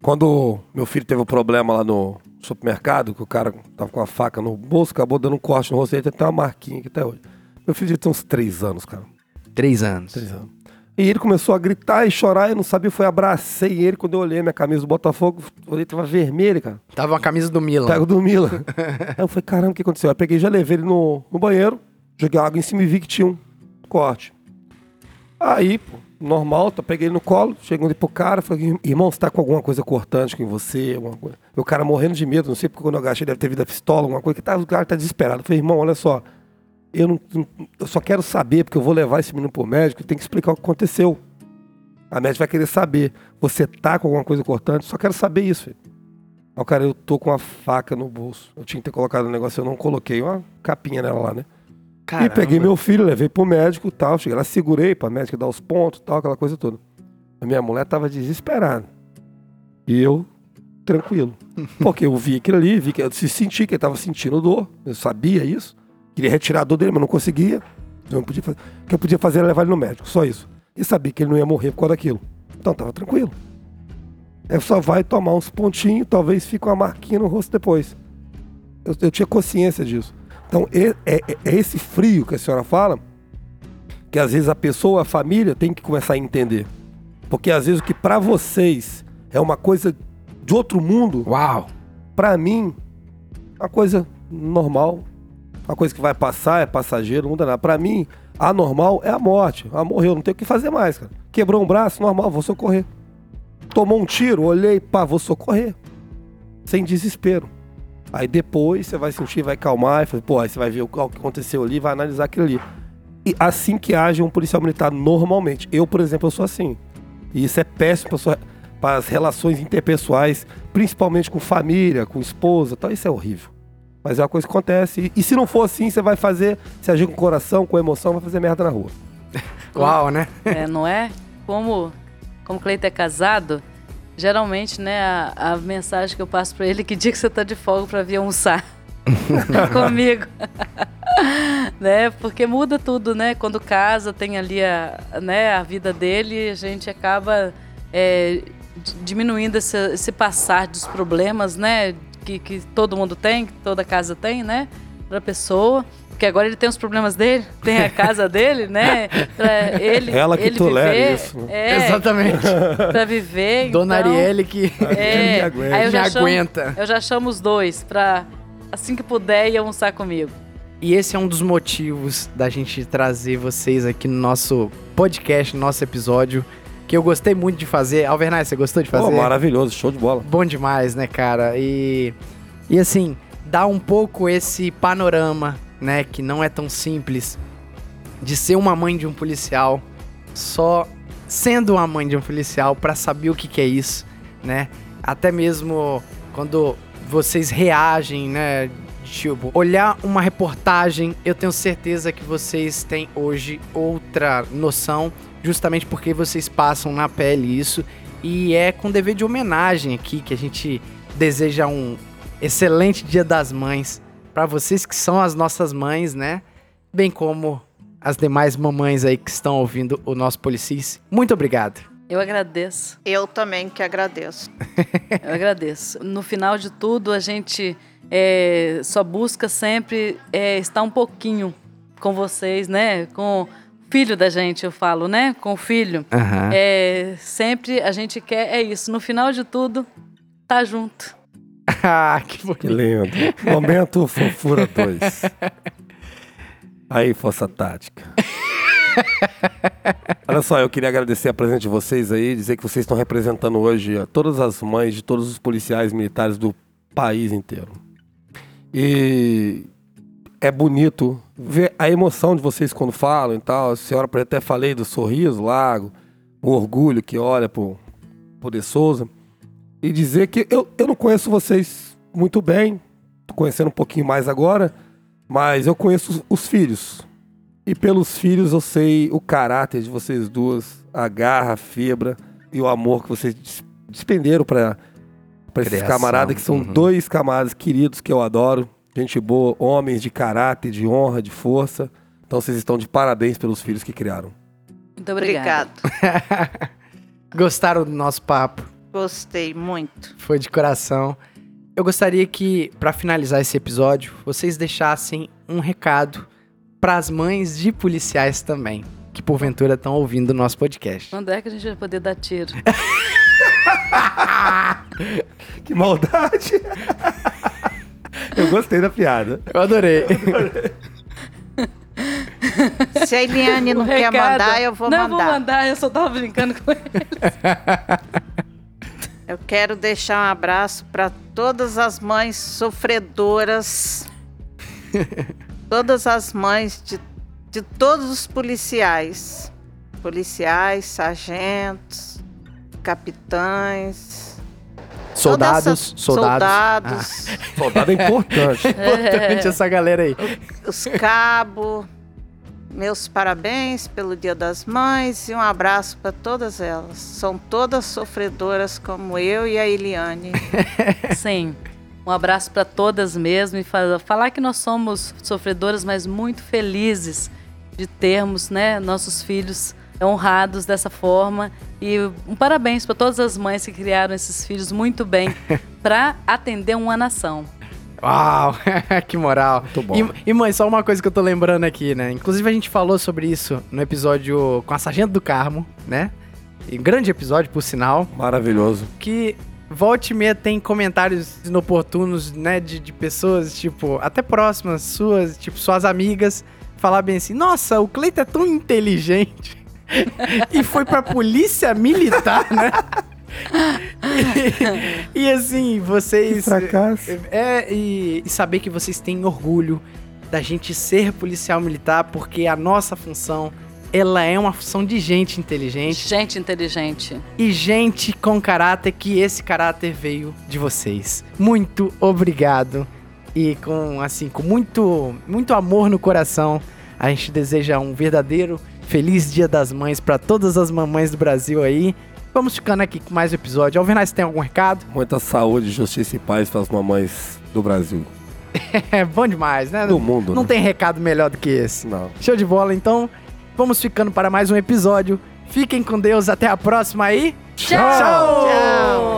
Quando meu filho teve um problema lá no supermercado, que o cara tava com a faca no bolso, acabou dando um corte no rosto, ele tem até uma marquinha aqui até hoje. Meu filho devia ter uns três anos, cara. Três anos. Três anos. E ele começou a gritar e chorar, eu não sabia, foi abracei ele. Quando eu olhei minha camisa do Botafogo, olhei, tava vermelha, cara. Tava uma camisa do Milan. Pego do Milan. Aí eu falei, caramba, o que aconteceu? Aí eu peguei, já levei ele no, no banheiro, joguei água em cima e vi que tinha um corte. Aí, pô, normal, tá, peguei ele no colo, chegando pro cara, falei, irmão, você tá com alguma coisa cortante com você? Alguma coisa? O cara morrendo de medo, não sei porque quando eu agachei deve ter vindo a pistola, alguma coisa, que tá, o cara tá desesperado. Eu falei, irmão, olha só, eu, não, eu só quero saber, porque eu vou levar esse menino pro médico, tem que explicar o que aconteceu. A médica vai querer saber, você tá com alguma coisa cortante? Só quero saber isso, filho. Aí o cara, eu tô com uma faca no bolso. Eu tinha que ter colocado o negócio, eu não coloquei uma capinha nela lá, né? E peguei meu filho, levei pro médico e tal. Cheguei lá, segurei pra médica dar os pontos e tal, aquela coisa toda. A minha mulher tava desesperada. E eu, tranquilo. Porque eu vi aquilo ali, vi que eu se senti que ele tava sentindo dor. Eu sabia isso. Queria retirar a dor dele, mas não conseguia. Eu não podia fazer. O que eu podia fazer era levar ele no médico, só isso. E sabia que ele não ia morrer por causa daquilo. Então tava tranquilo. Aí só vai tomar uns pontinhos, talvez fique uma marquinha no rosto depois. Eu, eu tinha consciência disso. Então é, é- é esse frio que a senhora fala, que às vezes a pessoa, a família, tem que começar a entender. Porque às vezes o que pra vocês é uma coisa de outro mundo, Uau! pra mim, é uma coisa normal. Uma coisa que vai passar, é passageiro, não muda nada. Pra mim, a normal é a morte. Ah, morreu, não tem o que fazer mais, cara. Quebrou um braço, normal, vou socorrer. Tomou um tiro, olhei, pá, vou socorrer. Sem desespero. Aí depois você vai sentir, vai calmar, e fala, pô, aí você vai ver o que aconteceu ali, vai analisar aquilo ali. E assim que age um policial militar normalmente. Eu, por exemplo, eu sou assim. E isso é péssimo para as relações interpessoais, principalmente com família, com esposa, tal. Isso é horrível. Mas é uma coisa que acontece. E, e se não for assim, você vai fazer, se agir com o coração, com emoção, vai fazer merda na rua. Uau, né? É, não é? Como, como o Cleiton é casado, geralmente, né, a, a mensagem que eu passo pra ele é que dia que você tá de folga pra vir almoçar comigo. né? Porque muda tudo, né? Quando casa, tem ali a, né, a vida dele, a gente acaba é, di- diminuindo esse, esse passar dos problemas, né? Que, que todo mundo tem, que toda casa tem, né? Pra pessoa. Porque agora ele tem os problemas dele, tem a casa dele, né? Pra ele, Ela que ele tolera viver, isso? É, Exatamente. pra viver. Dona então, Arielle que É, me aguenta. aí eu já, me chamo, aguenta. eu já chamo os dois pra, assim que puder, ir almoçar comigo. E esse é um dos motivos da gente trazer vocês aqui no nosso podcast, no nosso episódio, que eu gostei muito de fazer. Alvernay, você gostou de Pô, fazer? maravilhoso, show de bola. Bom demais, né, cara? E, e assim, dá um pouco esse panorama, né, que não é tão simples de ser uma mãe de um policial, só sendo uma mãe de um policial pra saber o que, que é isso, né? Até mesmo quando vocês reagem, né? Tipo, olhar uma reportagem, eu tenho certeza que vocês têm hoje outra noção, justamente porque vocês passam na pele isso. E é com dever de homenagem aqui que a gente deseja um excelente Dia das Mães para vocês que são as nossas mães, né? Bem como as demais mamães aí que estão ouvindo o nosso Policis. Muito obrigado. Eu agradeço. Eu também que agradeço. Eu agradeço. No final de tudo, a gente é, só busca sempre é, estar um pouquinho com vocês, né? Com filho da gente, eu falo, né? Com o filho. Aham. É, sempre a gente quer, é isso. No final de tudo, tá junto. ah, que Que lindo. Momento Fofura 2. Aí, Força Tática. Olha só, eu queria agradecer a presença de vocês aí, dizer que vocês estão representando hoje ó, todas as mães de todos os policiais militares do país inteiro. E é bonito ver a emoção de vocês quando falam e tal. A senhora até falei do sorriso largo, o orgulho que olha pro, pro De Souza. E dizer que eu, eu não conheço vocês muito bem, tô conhecendo um pouquinho mais agora, mas eu conheço os, os filhos. E pelos filhos eu sei o caráter de vocês duas, a garra, a fibra e o amor que vocês des- despenderam para esses camaradas, que são uhum. dois camaradas queridos que eu adoro. Gente boa, homens de caráter, de honra, de força. Então vocês estão de parabéns pelos filhos que criaram. Muito. Obrigado. Gostaram do nosso papo? Gostei muito. Foi de coração. Eu gostaria que, pra finalizar esse episódio, vocês deixassem um recado para as mães de policiais também, que porventura estão ouvindo o nosso podcast. Quando é que a gente vai poder dar tiro? Que maldade! eu gostei da piada. Eu adorei. Se a Eliane não O quer recado- mandar, eu vou não, mandar. eu vou mandar, eu só tava brincando com ele. Eu quero deixar um abraço para todas as mães sofredoras, todas as mães de, de todos os policiais, policiais, sargentos, capitães, Soldados, essa- soldados. soldados, Soldado é importante. Importante essa galera aí. os cabos, Meus parabéns pelo Dia das Mães e um abraço para todas elas. São todas sofredoras como eu e a Eliane. Sim. Um abraço para todas mesmo e fa- falar que nós somos sofredoras, mas muito felizes de termos, né, nossos filhos honrados dessa forma e um parabéns para todas as mães que criaram esses filhos muito bem para atender uma nação. Uau, que moral. Muito bom. E, e, mãe, só uma coisa que eu tô lembrando aqui, né? Inclusive a gente falou sobre isso no episódio com a Sargento do Carmo, né? E um grande episódio, por sinal. Maravilhoso. que volta e meia tem comentários inoportunos, né, de, de pessoas, tipo, até próximas suas, tipo, suas amigas, falar bem assim, nossa, o Cleiton é tão inteligente. E foi pra polícia militar, né? e, e, assim, vocês... fracasso. É, e, e saber que vocês têm orgulho da gente ser policial militar, porque a nossa função, ela é uma função de gente inteligente Gente inteligente. e gente com caráter que esse caráter veio de vocês. Muito obrigado e com assim, com muito muito amor no coração, a gente deseja um verdadeiro feliz Dia das Mães para todas as mamães do Brasil aí. Vamos ficando aqui com mais um episódio. Alvernaz, tem algum recado? Muita saúde, justiça e paz para as mamães do Brasil. É bom demais, né? Do mundo, Não né? tem recado melhor do que esse. Não. Show de bola, então. Vamos ficando para mais um episódio. Fiquem com Deus, até a próxima aí. Tchau! Tchau!